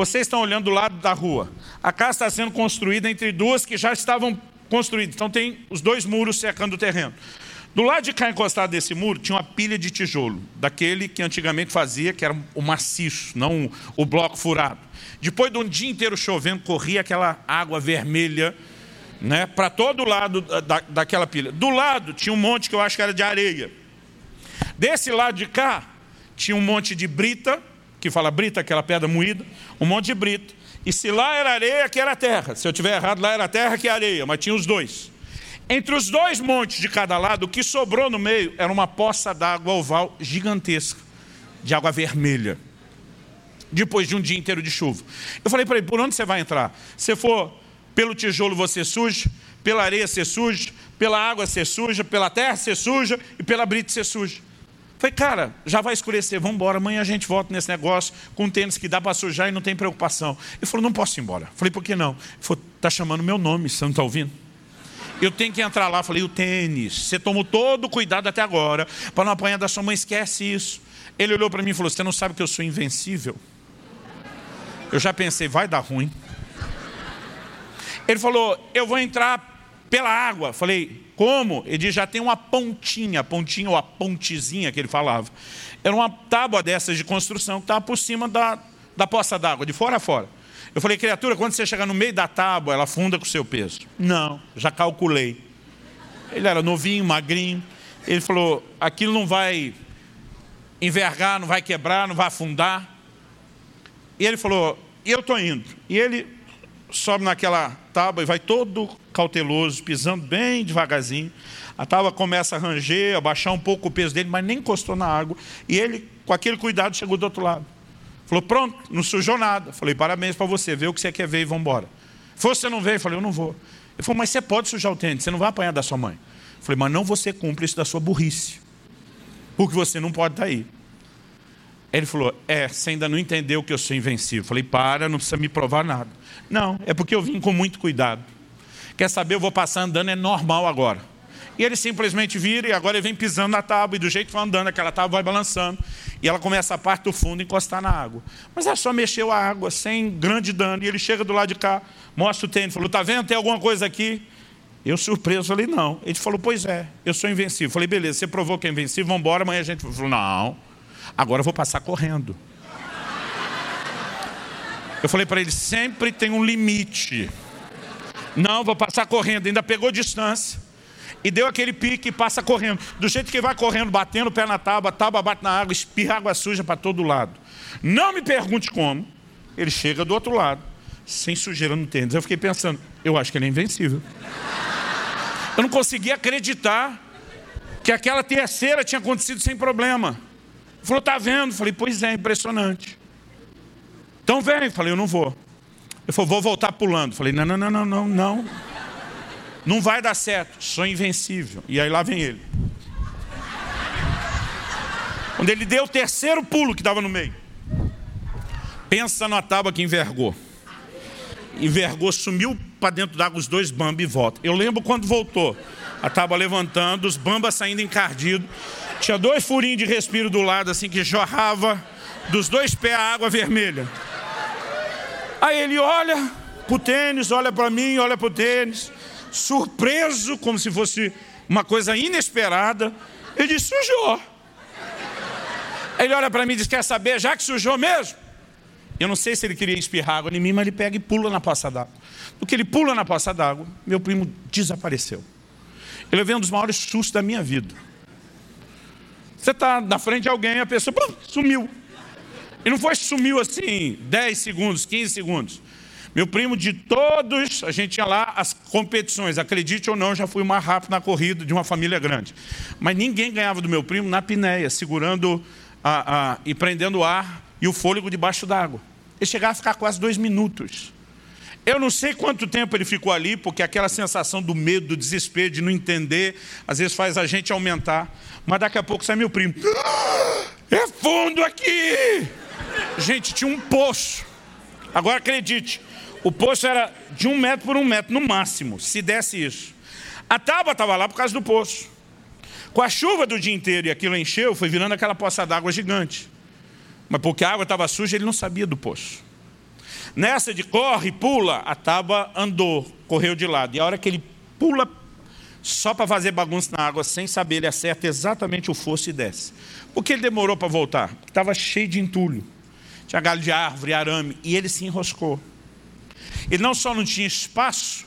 Vocês estão olhando do lado da rua. A casa está sendo construída entre duas que já estavam construídas. Então tem os dois muros cercando o terreno. Do lado de cá, encostado desse muro, tinha uma pilha de tijolo, daquele que antigamente fazia, que era o maciço, não o bloco furado. Depois de um dia inteiro chovendo, corria aquela água vermelha né, para todo lado da, daquela pilha. Do lado tinha um monte que eu acho que era de areia. Desse lado de cá, tinha um monte de brita, que fala brita, aquela pedra moída, um monte de brita. E se lá era areia, aqui era terra. Se eu tiver errado, lá era terra, aqui é areia, mas tinha os dois. Entre os dois montes de cada lado, o que sobrou no meio era uma poça d'água oval gigantesca, de água vermelha. Depois de um dia inteiro de chuva. Eu falei para ele, por onde você vai entrar? Se for pelo tijolo você suja, pela areia você suja, pela água você suja, pela terra você suja e pela brita você suja. Falei, cara, já vai escurecer, vamos embora, amanhã a gente volta nesse negócio com um tênis que dá para sujar e não tem preocupação. Ele falou, não posso ir embora. Falei, por que não? Ele falou, está chamando meu nome, você não está ouvindo? Eu tenho que entrar lá. Falei, o tênis, você tomou todo o cuidado até agora, para não apanhar da sua mãe, esquece isso. Ele olhou para mim e falou, você não sabe que eu sou invencível? Eu já pensei, vai dar ruim. Ele falou, eu vou entrar pela água. Falei, como? Ele diz, já tem uma pontinha, pontinha ou a pontezinha que ele falava. Era uma tábua dessas de construção que estava por cima da, da poça d'água, de fora a fora. Eu falei, criatura, quando você chegar no meio da tábua, ela funda com o seu peso. Não, já calculei. Ele era novinho, magrinho. Ele falou, aquilo não vai envergar, não vai quebrar, não vai afundar. E ele falou, eu estou indo. E ele sobe naquela tábua e vai todo cauteloso, pisando bem devagarzinho. A tábua começa a ranger, a baixar um pouco o peso dele, mas nem encostou na água. E ele, com aquele cuidado, chegou do outro lado. Falou, pronto, não sujou nada. Falei, parabéns para você, vê o que você quer ver e vamos embora. Você não veio? Falei, eu não vou. Ele falou, mas você pode sujar o tênis, você não vai apanhar da sua mãe. Falei, mas não você cumpre isso da sua burrice. Porque você não pode estar aí. Ele falou, é, você ainda não entendeu que eu sou invencível. Eu falei, para, não precisa me provar nada. Não, é porque eu vim com muito cuidado. Quer saber, eu vou passar andando, é normal agora. E ele simplesmente vira e agora ele vem pisando na tábua, e do jeito que vai andando, aquela tábua vai balançando. E ela começa a parte do fundo encostar na água. Mas é só mexeu a água, sem grande dano. E ele chega do lado de cá, mostra o tênis, falou, tá vendo, tem alguma coisa aqui? Eu surpreso, falei, não. Ele falou, pois é, eu sou invencível. Falei, beleza, você provou que é invencível, vamos embora, amanhã a gente... Falou, não, agora eu vou passar correndo. Eu falei para ele, sempre tem um limite. Não, vou passar correndo. Ainda pegou distância. E deu aquele pique e passa correndo. Do jeito que vai correndo, batendo o pé na tábua, tábua bate na água, espirra água suja para todo lado. Não me pergunte como. Ele chega do outro lado, sem sujeira no tênis. Eu fiquei pensando, eu acho que ele é invencível. Eu não conseguia acreditar que aquela terceira tinha acontecido sem problema. Falou, tá vendo? Falei, pois é, impressionante. Então vem. Falei, eu não vou. Ele falou, vou voltar pulando. Falei, não, não, não, não, não, não. Não vai dar certo, sou invencível. E aí lá vem ele. Quando ele deu o terceiro pulo que estava no meio. Pensa na tábua que envergou. Envergou, sumiu para dentro d'água os dois bambas e volta. Eu lembro quando voltou. A tábua levantando, os bambas saindo encardidos. Tinha dois furinhos de respiro do lado, assim, que jorrava dos dois pés a água vermelha. Aí ele olha pro tênis, olha para mim, olha pro tênis, surpreso, como se fosse uma coisa inesperada. Ele diz: sujou. Aí ele olha para mim e diz: quer saber, já que sujou mesmo? Eu não sei se ele queria espirrar água em mim, mas ele pega e pula na poça d'água. No que ele pula na poça d'água, meu primo desapareceu. Eu levei um dos maiores sustos da minha vida. Você está na frente de alguém a pessoa pum, sumiu. E não foi sumiu assim 10 segundos, 15 segundos. Meu primo, de todos, a gente tinha lá as competições. Acredite ou não, já fui mais rápido na corrida de uma família grande. Mas ninguém ganhava do meu primo na pinéia, segurando a, a, e prendendo o ar e o fôlego debaixo d'água. Ele chegava a ficar quase dois minutos. Eu não sei quanto tempo ele ficou ali, porque aquela sensação do medo, do desespero, de não entender, às vezes faz a gente aumentar. Mas daqui a pouco sai meu primo. É fundo aqui! Gente, tinha um poço. Agora acredite, o poço era de um metro por um metro, no máximo, se desse isso. A tábua estava lá por causa do poço. Com a chuva do dia inteiro e aquilo encheu, foi virando aquela poça d'água gigante. Mas porque a água estava suja, ele não sabia do poço. Nessa de corre, pula, a tábua andou, correu de lado. E a hora que ele pula só para fazer bagunça na água, sem saber, ele acerta exatamente o fosso e desce. Por que ele demorou para voltar? Porque estava cheio de entulho. Tinha galho de árvore, arame, e ele se enroscou. Ele não só não tinha espaço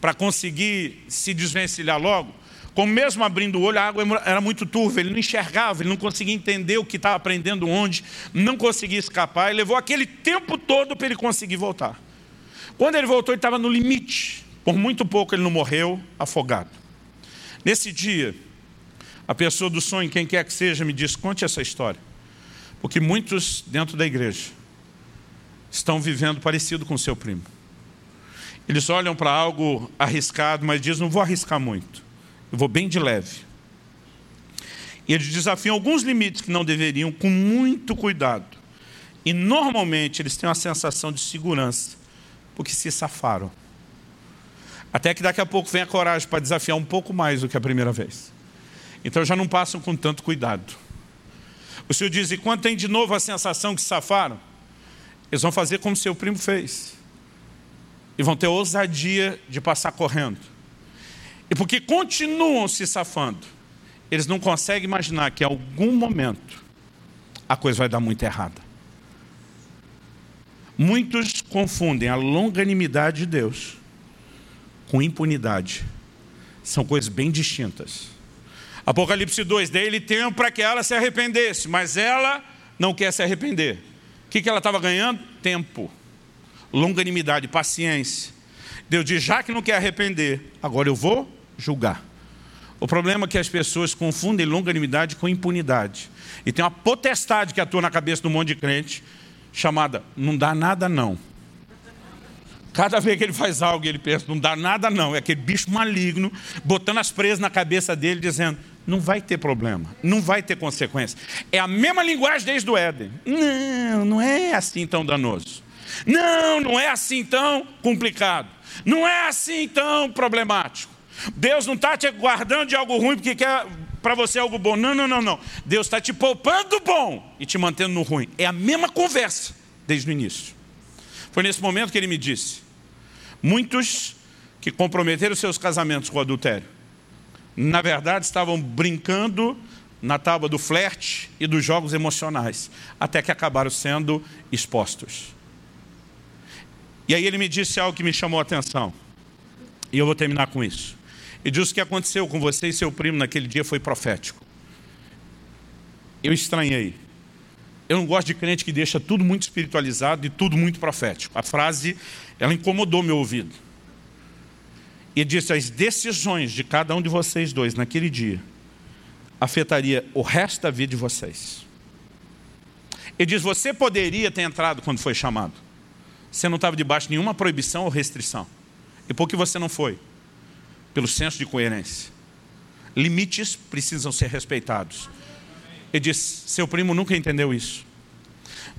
para conseguir se desvencilhar logo, como mesmo abrindo o olho, a água era muito turva, ele não enxergava, ele não conseguia entender o que estava aprendendo onde, não conseguia escapar, e levou aquele tempo todo para ele conseguir voltar. Quando ele voltou, ele estava no limite. Por muito pouco ele não morreu afogado. Nesse dia, a pessoa do sonho, quem quer que seja, me diz: conte essa história. Porque muitos dentro da igreja estão vivendo parecido com seu primo. Eles olham para algo arriscado, mas dizem: não vou arriscar muito. Eu vou bem de leve. E eles desafiam alguns limites que não deveriam, com muito cuidado. E normalmente eles têm uma sensação de segurança, porque se safaram. Até que daqui a pouco vem a coragem para desafiar um pouco mais do que a primeira vez. Então já não passam com tanto cuidado. O Senhor diz: e quando tem de novo a sensação que safaram, eles vão fazer como seu primo fez. E vão ter ousadia de passar correndo. E porque continuam se safando, eles não conseguem imaginar que em algum momento a coisa vai dar muito errada. Muitos confundem a longanimidade de Deus com impunidade. São coisas bem distintas. Apocalipse 2, dele tempo para que ela se arrependesse, mas ela não quer se arrepender. O que, que ela estava ganhando? Tempo, longanimidade, paciência. Deus diz: já que não quer arrepender, agora eu vou julgar. O problema é que as pessoas confundem longanimidade com impunidade. E tem uma potestade que atua na cabeça do monte de crente, chamada não dá nada não. Cada vez que ele faz algo, ele pensa, não dá nada não. É aquele bicho maligno, botando as presas na cabeça dele, dizendo, não vai ter problema, não vai ter consequência. É a mesma linguagem desde o Éden. Não, não é assim tão danoso. Não, não é assim tão complicado. Não é assim tão problemático. Deus não está te guardando de algo ruim porque quer para você algo bom. Não, não, não, não. Deus está te poupando do bom e te mantendo no ruim. É a mesma conversa desde o início. Foi nesse momento que ele me disse: muitos que comprometeram seus casamentos com o adultério, na verdade estavam brincando na tábua do flerte e dos jogos emocionais, até que acabaram sendo expostos. E aí ele me disse algo que me chamou a atenção. E eu vou terminar com isso. E diz o que aconteceu com você e seu primo naquele dia foi profético. Eu estranhei. Eu não gosto de crente que deixa tudo muito espiritualizado e tudo muito profético. A frase, ela incomodou meu ouvido. E disse: as decisões de cada um de vocês dois naquele dia afetaria o resto da vida de vocês. Ele diz: Você poderia ter entrado quando foi chamado. Você não estava debaixo de nenhuma proibição ou restrição. E por que você não foi? Pelo senso de coerência. Limites precisam ser respeitados. Ele diz: Seu primo nunca entendeu isso.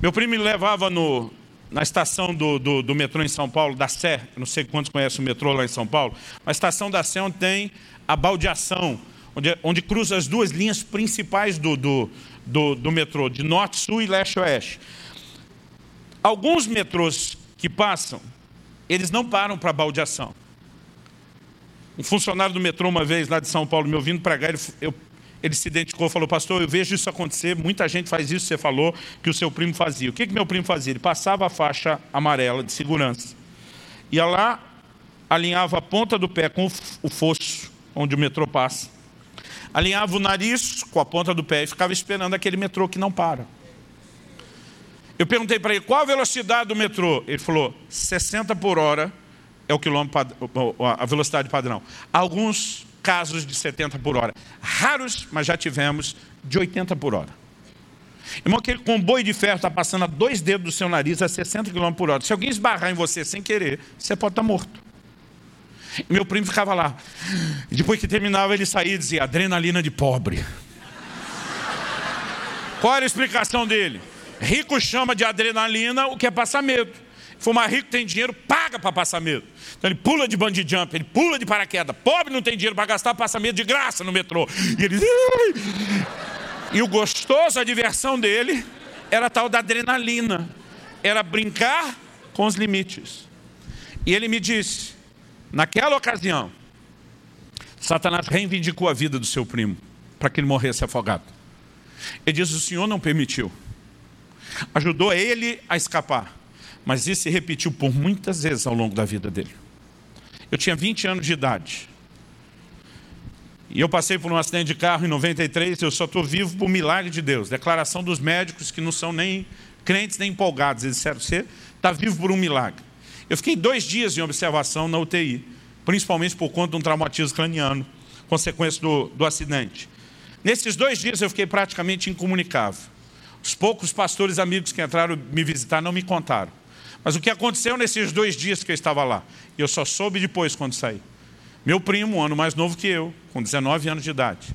Meu primo me levava no, na estação do, do, do, metrô em São Paulo, da Sé, não sei quantos conhecem o metrô lá em São Paulo, a estação da Sé onde tem a baldeação, onde, onde cruza as duas linhas principais do, do, do, do metrô, de norte, sul e leste oeste. Alguns metrôs que passam, eles não param para baldeação. Um funcionário do metrô, uma vez lá de São Paulo, me ouvindo pregar, ele, eu, ele se identificou falou: Pastor, eu vejo isso acontecer, muita gente faz isso, você falou que o seu primo fazia. O que, que meu primo fazia? Ele passava a faixa amarela de segurança, ia lá, alinhava a ponta do pé com o fosso onde o metrô passa alinhava o nariz com a ponta do pé e ficava esperando aquele metrô que não para. Eu perguntei para ele qual a velocidade do metrô. Ele falou: 60 por hora é o quilômetro a velocidade padrão. Alguns casos de 70 por hora. Raros, mas já tivemos de 80 por hora. Irmão, aquele comboio de ferro está passando a dois dedos do seu nariz a 60 km por hora. Se alguém esbarrar em você sem querer, você pode estar tá morto. Meu primo ficava lá. E depois que terminava, ele saía e dizia: adrenalina de pobre. Qual era a explicação dele? Rico chama de adrenalina o que é passar medo. Mais rico tem dinheiro, paga para passar medo. Então ele pula de bungee jump, ele pula de paraquedas. Pobre não tem dinheiro para gastar, passa medo de graça no metrô. E ele. E o gostoso, a diversão dele, era tal da adrenalina. Era brincar com os limites. E ele me disse: Naquela ocasião, Satanás reivindicou a vida do seu primo para que ele morresse afogado. Ele diz: O Senhor não permitiu. Ajudou ele a escapar. Mas isso se repetiu por muitas vezes ao longo da vida dele. Eu tinha 20 anos de idade. E eu passei por um acidente de carro em 93. Eu só estou vivo por milagre de Deus. Declaração dos médicos que não são nem crentes nem empolgados. Eles disseram: Você está vivo por um milagre. Eu fiquei dois dias em observação na UTI, principalmente por conta de um traumatismo craniano, consequência do, do acidente. Nesses dois dias eu fiquei praticamente incomunicável. Os poucos pastores amigos que entraram me visitar não me contaram. Mas o que aconteceu nesses dois dias que eu estava lá? Eu só soube depois quando saí. Meu primo, um ano mais novo que eu, com 19 anos de idade,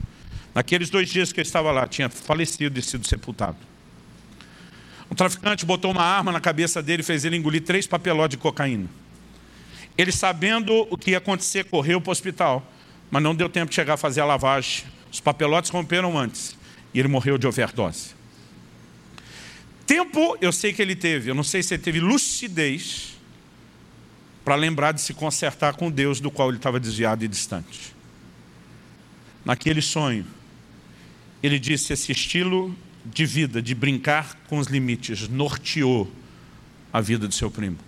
naqueles dois dias que eu estava lá, tinha falecido e sido sepultado. Um traficante botou uma arma na cabeça dele e fez ele engolir três papelotes de cocaína. Ele, sabendo o que ia acontecer, correu para o hospital, mas não deu tempo de chegar a fazer a lavagem. Os papelotes romperam antes e ele morreu de overdose. Tempo eu sei que ele teve, eu não sei se ele teve lucidez para lembrar de se consertar com Deus do qual ele estava desviado e distante. Naquele sonho, ele disse: Esse estilo de vida, de brincar com os limites, norteou a vida do seu primo.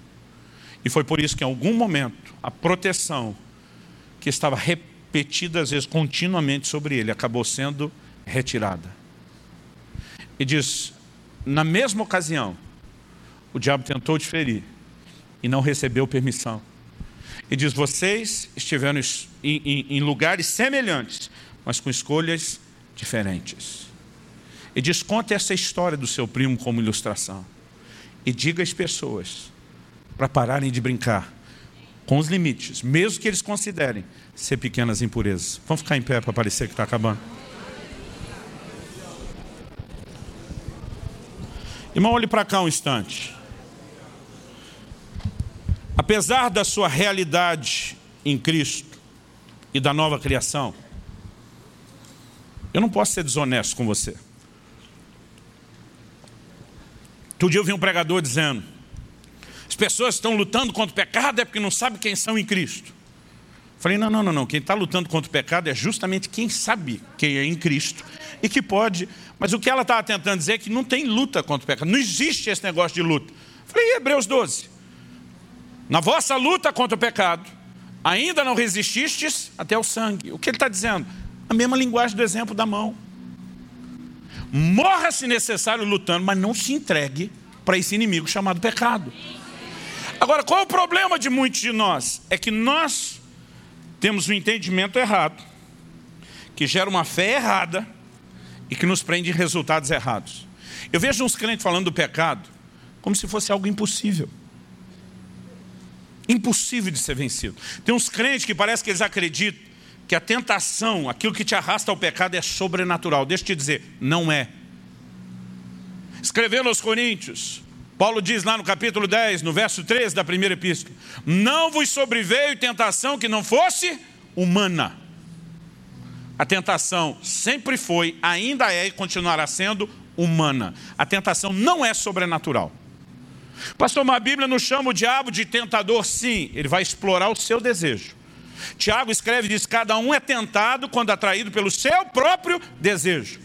E foi por isso que em algum momento a proteção que estava repetida às vezes continuamente sobre ele acabou sendo retirada. E diz: na mesma ocasião, o diabo tentou te ferir e não recebeu permissão. E diz: vocês estiveram em, em, em lugares semelhantes, mas com escolhas diferentes. E diz: conte essa história do seu primo como ilustração. E diga às pessoas para pararem de brincar com os limites, mesmo que eles considerem ser pequenas impurezas. Vamos ficar em pé para parecer que está acabando. Irmão, olhe para cá um instante. Apesar da sua realidade em Cristo e da nova criação, eu não posso ser desonesto com você. Outro dia eu vi um pregador dizendo: as pessoas estão lutando contra o pecado é porque não sabem quem são em Cristo. Falei, não, não, não, não. Quem está lutando contra o pecado é justamente quem sabe quem é em Cristo e que pode. Mas o que ela estava tentando dizer é que não tem luta contra o pecado. Não existe esse negócio de luta. Falei, Hebreus 12. Na vossa luta contra o pecado, ainda não resististes até o sangue. O que ele está dizendo? A mesma linguagem do exemplo da mão. Morra se necessário lutando, mas não se entregue para esse inimigo chamado pecado. Agora, qual é o problema de muitos de nós? É que nós temos um entendimento errado, que gera uma fé errada e que nos prende em resultados errados. Eu vejo uns crentes falando do pecado como se fosse algo impossível. Impossível de ser vencido. Tem uns crentes que parece que eles acreditam que a tentação, aquilo que te arrasta ao pecado é sobrenatural. Deixa eu te dizer, não é. Escrevendo aos Coríntios, Paulo diz lá no capítulo 10, no verso 13 da primeira epístola, não vos sobreveio tentação que não fosse humana. A tentação sempre foi, ainda é e continuará sendo humana. A tentação não é sobrenatural. Pastor, uma Bíblia não chama o diabo de tentador? Sim, ele vai explorar o seu desejo. Tiago escreve diz: cada um é tentado quando atraído pelo seu próprio desejo.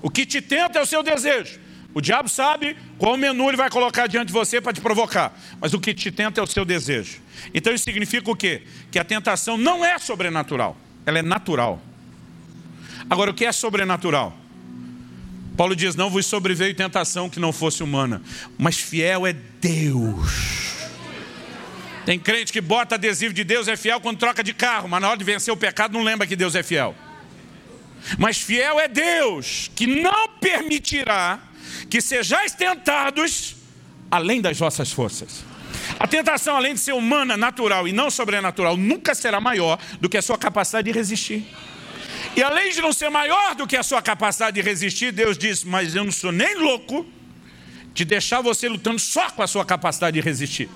O que te tenta é o seu desejo. O diabo sabe qual menu ele vai colocar diante de você para te provocar, mas o que te tenta é o seu desejo. Então isso significa o quê? Que a tentação não é sobrenatural, ela é natural. Agora, o que é sobrenatural? Paulo diz: Não vos sobreveio tentação que não fosse humana, mas fiel é Deus. Tem crente que bota adesivo de Deus é fiel quando troca de carro, mas na hora de vencer o pecado não lembra que Deus é fiel. Mas fiel é Deus, que não permitirá que sejais tentados além das vossas forças. A tentação, além de ser humana, natural e não sobrenatural, nunca será maior do que a sua capacidade de resistir. E além de não ser maior do que a sua capacidade de resistir, Deus diz: Mas eu não sou nem louco de deixar você lutando só com a sua capacidade de resistir.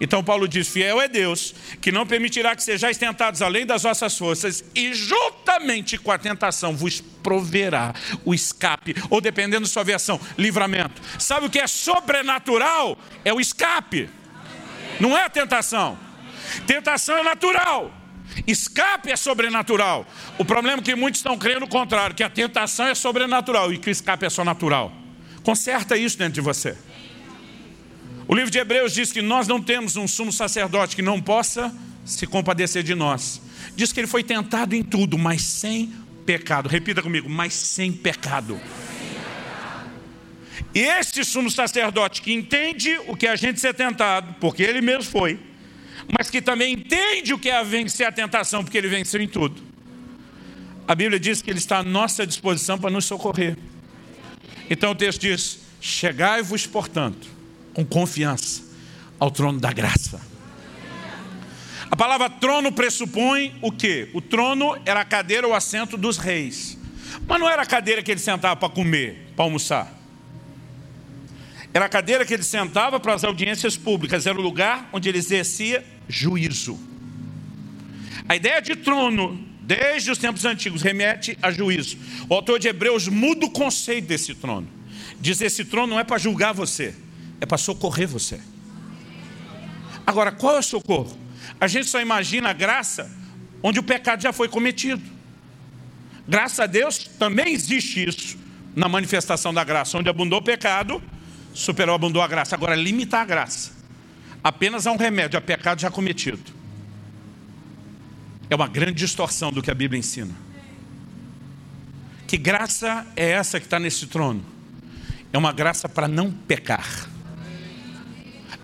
Então Paulo diz: Fiel é Deus, que não permitirá que sejais tentados além das vossas forças, e juntamente com a tentação vos proverá o escape, ou dependendo da sua versão, livramento. Sabe o que é sobrenatural? É o escape, não é a tentação. Tentação é natural. Escape é sobrenatural. O problema é que muitos estão crendo o contrário, que a tentação é sobrenatural e que o escape é só natural. Conserta isso dentro de você. O livro de Hebreus diz que nós não temos um sumo sacerdote que não possa se compadecer de nós. Diz que ele foi tentado em tudo, mas sem pecado. Repita comigo, mas sem pecado. E este sumo sacerdote que entende o que é a gente ser tentado, porque ele mesmo foi, mas que também entende o que é vencer a tentação, porque ele venceu em tudo. A Bíblia diz que ele está à nossa disposição para nos socorrer. Então o texto diz: Chegai-vos, portanto, com confiança ao trono da graça. A palavra trono pressupõe o quê? O trono era a cadeira ou assento dos reis. Mas não era a cadeira que ele sentava para comer, para almoçar. Era a cadeira que ele sentava para as audiências públicas, era o lugar onde ele exercia juízo. A ideia de trono, desde os tempos antigos, remete a juízo. O autor de Hebreus muda o conceito desse trono. Diz: esse trono não é para julgar você, é para socorrer você. Agora, qual é o socorro? A gente só imagina a graça onde o pecado já foi cometido. Graças a Deus também existe isso na manifestação da graça, onde abundou o pecado, superou, abundou a graça. Agora, limitar a graça apenas a um remédio, a pecado já cometido. É uma grande distorção do que a Bíblia ensina. Que graça é essa que está nesse trono? É uma graça para não pecar.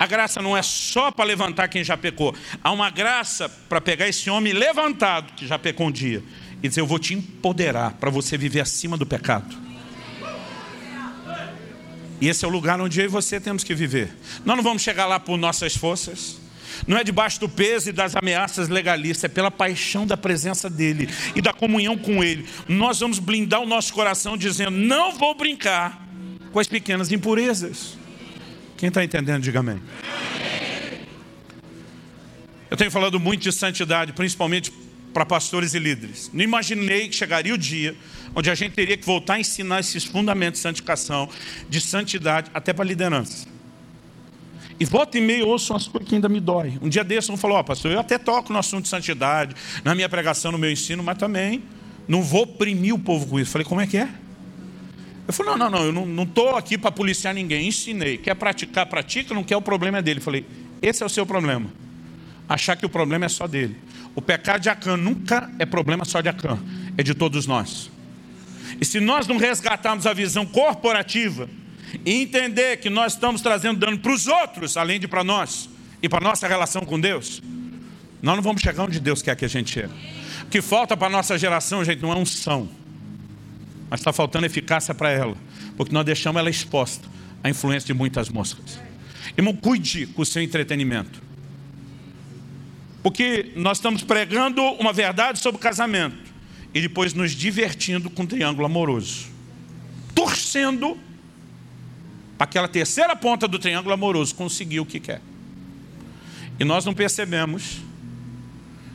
A graça não é só para levantar quem já pecou. Há uma graça para pegar esse homem levantado, que já pecou um dia, e dizer: Eu vou te empoderar para você viver acima do pecado. E esse é o lugar onde eu e você temos que viver. Nós não vamos chegar lá por nossas forças. Não é debaixo do peso e das ameaças legalistas, é pela paixão da presença dEle e da comunhão com Ele. Nós vamos blindar o nosso coração dizendo: não vou brincar com as pequenas impurezas. Quem está entendendo, diga amém. Eu tenho falado muito de santidade, principalmente para pastores e líderes. Não imaginei que chegaria o dia onde a gente teria que voltar a ensinar esses fundamentos de santificação, de santidade, até para a liderança. E volta e meio ouço umas coisas que ainda me dói. Um dia desse, um falou, ó, oh, pastor, eu até toco no assunto de santidade, na minha pregação, no meu ensino, mas também não vou oprimir o povo com isso. Falei, como é que é? Eu falei, não, não, não, eu não estou aqui para policiar ninguém, ensinei. Quer praticar, pratica, não quer, o problema é dele. Falei, esse é o seu problema. Achar que o problema é só dele. O pecado de Acã nunca é problema só de Acã, é de todos nós. E se nós não resgatarmos a visão corporativa e entender que nós estamos trazendo dano para os outros, além de para nós, e para nossa relação com Deus, nós não vamos chegar onde Deus quer que a gente chegue. O que falta para a nossa geração, gente, não é unção, mas está faltando eficácia para ela. Porque nós deixamos ela exposta à influência de muitas moscas. Irmão, cuide com o seu entretenimento. Porque nós estamos pregando uma verdade sobre o casamento e depois nos divertindo com um triângulo amoroso. Torcendo para aquela terceira ponta do triângulo amoroso conseguir o que quer. E nós não percebemos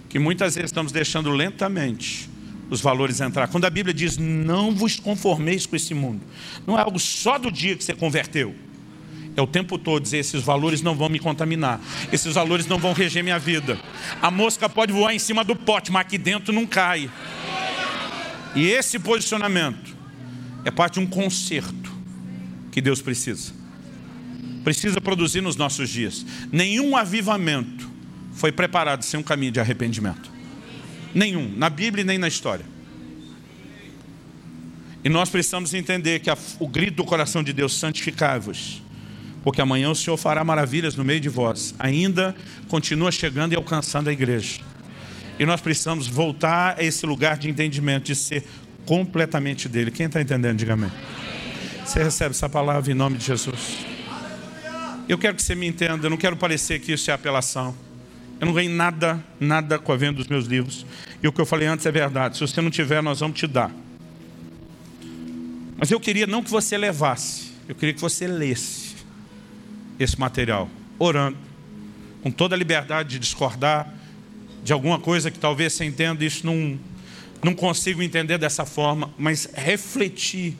que muitas vezes estamos deixando lentamente os valores entrar. Quando a Bíblia diz, não vos conformeis com esse mundo, não é algo só do dia que você converteu. É o tempo todo dizer, esses valores não vão me contaminar. Esses valores não vão reger minha vida. A mosca pode voar em cima do pote, mas aqui dentro não cai. E esse posicionamento é parte de um conserto que Deus precisa. Precisa produzir nos nossos dias. Nenhum avivamento foi preparado sem um caminho de arrependimento. Nenhum, na Bíblia nem na história. E nós precisamos entender que a, o grito do coração de Deus, santificai-vos, porque amanhã o Senhor fará maravilhas no meio de vós. Ainda continua chegando e alcançando a igreja. E nós precisamos voltar a esse lugar de entendimento, de ser completamente dele. Quem está entendendo, diga amém. Você recebe essa palavra em nome de Jesus. Eu quero que você me entenda, eu não quero parecer que isso é apelação. Eu não ganhei nada, nada com a venda dos meus livros. E o que eu falei antes é verdade. Se você não tiver, nós vamos te dar. Mas eu queria não que você levasse, eu queria que você lesse esse material, orando, com toda a liberdade de discordar de alguma coisa que talvez você entenda, isso não, não consigo entender dessa forma, mas refletir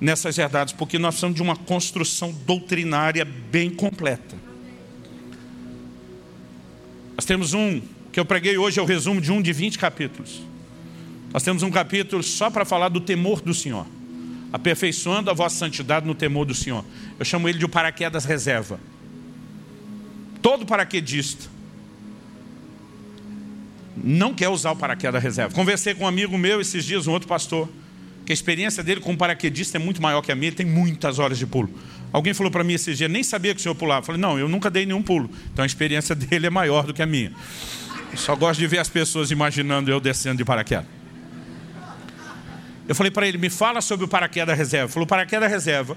nessas verdades, porque nós precisamos de uma construção doutrinária bem completa. Nós temos um, que eu preguei hoje, é o resumo de um de 20 capítulos. Nós temos um capítulo só para falar do temor do Senhor. Aperfeiçoando a vossa santidade no temor do Senhor. Eu chamo ele de o paraquedas reserva. Todo paraquedista não quer usar o paraquedas reserva. Conversei com um amigo meu esses dias, um outro pastor, que a experiência dele com paraquedista é muito maior que a minha, ele tem muitas horas de pulo. Alguém falou para mim esses dias, nem sabia que o senhor pulava. Eu falei, não, eu nunca dei nenhum pulo. Então a experiência dele é maior do que a minha. Eu só gosto de ver as pessoas imaginando eu descendo de paraquedas. Eu falei para ele, me fala sobre o paraquedas reserva. Ele falou, paraquedas reserva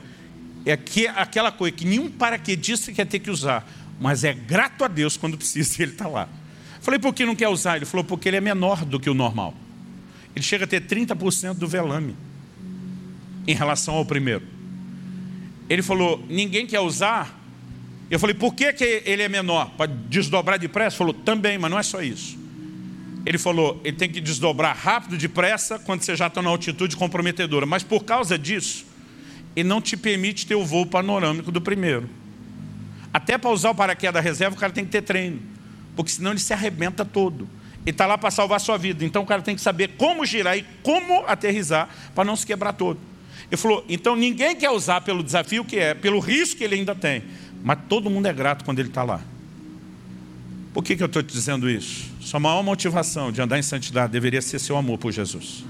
é que, aquela coisa que nenhum paraquedista quer ter que usar, mas é grato a Deus quando precisa e ele está lá. Eu falei, por que não quer usar? Ele falou, porque ele é menor do que o normal. Ele chega a ter 30% do velame em relação ao primeiro. Ele falou, ninguém quer usar. Eu falei, por que, que ele é menor? Para desdobrar depressa? Ele falou, também, mas não é só isso. Ele falou, ele tem que desdobrar rápido, depressa, quando você já está na altitude comprometedora. Mas por causa disso, ele não te permite ter o voo panorâmico do primeiro. Até para usar o paraquedas reserva, o cara tem que ter treino. Porque senão ele se arrebenta todo. Ele está lá para salvar a sua vida. Então o cara tem que saber como girar e como aterrizar para não se quebrar todo. Ele falou, então ninguém quer usar pelo desafio que é, pelo risco que ele ainda tem. Mas todo mundo é grato quando ele está lá. Por que, que eu estou te dizendo isso? Sua maior motivação de andar em santidade deveria ser seu amor por Jesus.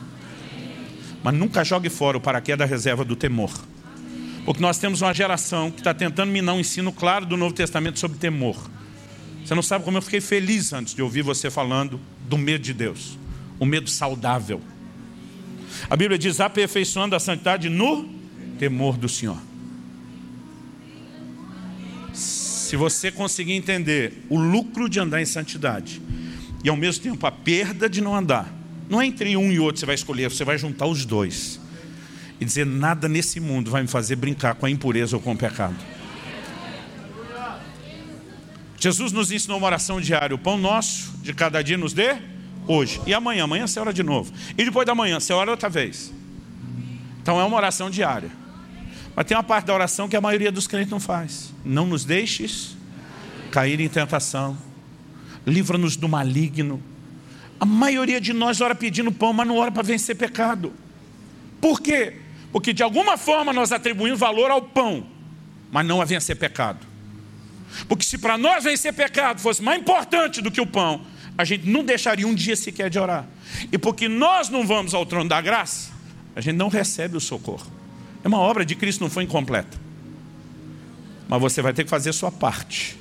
Mas nunca jogue fora o paraquedas reserva do temor. Porque nós temos uma geração que está tentando minar um ensino claro do Novo Testamento sobre temor. Você não sabe como eu fiquei feliz antes de ouvir você falando do medo de Deus. O medo saudável. A Bíblia diz: aperfeiçoando a santidade no temor do Senhor. Se você conseguir entender o lucro de andar em santidade e ao mesmo tempo a perda de não andar, não é entre um e outro você vai escolher, você vai juntar os dois e dizer: nada nesse mundo vai me fazer brincar com a impureza ou com o pecado. Jesus nos ensinou uma oração diária: o pão nosso de cada dia nos dê hoje. E amanhã, amanhã você ora de novo. E depois da manhã, você ora outra vez. Então é uma oração diária. Mas tem uma parte da oração que a maioria dos crentes não faz. Não nos deixes cair em tentação. Livra-nos do maligno. A maioria de nós ora pedindo pão, mas não ora para vencer pecado. Por quê? Porque de alguma forma nós atribuímos valor ao pão, mas não a vencer pecado. Porque se para nós vencer pecado fosse mais importante do que o pão, a gente não deixaria um dia sequer de orar. E porque nós não vamos ao trono da graça, a gente não recebe o socorro. É uma obra de Cristo, não foi incompleta. Mas você vai ter que fazer a sua parte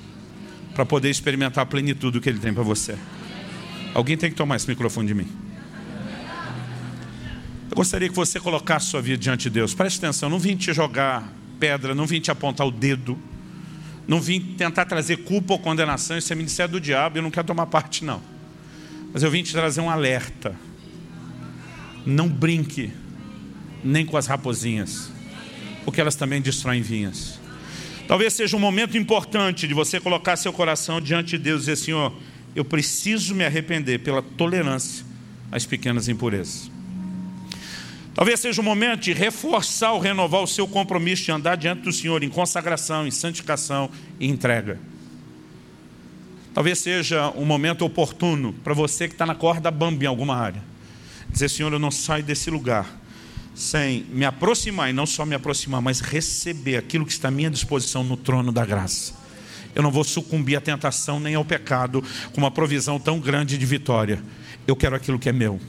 para poder experimentar a plenitude que Ele tem para você. Alguém tem que tomar esse microfone de mim. Eu gostaria que você colocasse sua vida diante de Deus. Preste atenção, não vim te jogar pedra, não vim te apontar o dedo, não vim tentar trazer culpa ou condenação, isso é ministério do diabo, eu não quero tomar parte não. Mas eu vim te trazer um alerta. Não brinque nem com as raposinhas, porque elas também destroem vinhas. Talvez seja um momento importante de você colocar seu coração diante de Deus e dizer, Senhor, eu preciso me arrepender pela tolerância às pequenas impurezas. Talvez seja o momento de reforçar ou renovar o seu compromisso de andar diante do Senhor em consagração, em santificação e entrega. Talvez seja um momento oportuno para você que está na corda bamba em alguma área. Dizer, Senhor, eu não saio desse lugar sem me aproximar, e não só me aproximar, mas receber aquilo que está à minha disposição no trono da graça. Eu não vou sucumbir à tentação nem ao pecado com uma provisão tão grande de vitória. Eu quero aquilo que é meu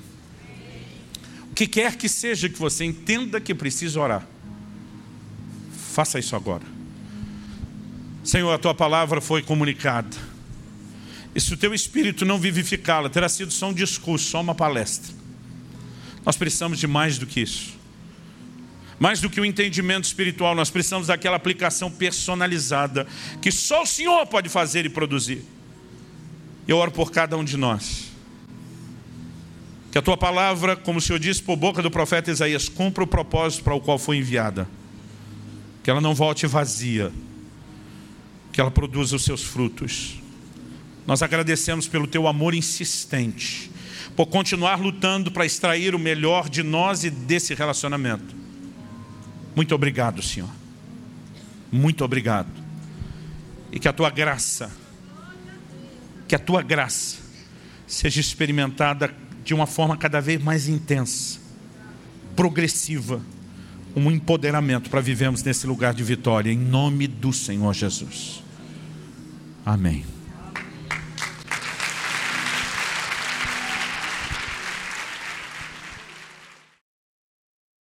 que quer que seja que você entenda que precisa orar, faça isso agora. Senhor, a tua palavra foi comunicada. E se o teu espírito não vivificá-la, terá sido só um discurso, só uma palestra. Nós precisamos de mais do que isso. Mais do que o entendimento espiritual, nós precisamos daquela aplicação personalizada que só o Senhor pode fazer e produzir. Eu oro por cada um de nós que a tua palavra, como o Senhor disse por boca do profeta Isaías, cumpra o propósito para o qual foi enviada. Que ela não volte vazia. Que ela produza os seus frutos. Nós agradecemos pelo teu amor insistente, por continuar lutando para extrair o melhor de nós e desse relacionamento. Muito obrigado, Senhor. Muito obrigado. E que a tua graça, que a tua graça seja experimentada de uma forma cada vez mais intensa, progressiva, um empoderamento para vivermos nesse lugar de vitória, em nome do Senhor Jesus. Amém.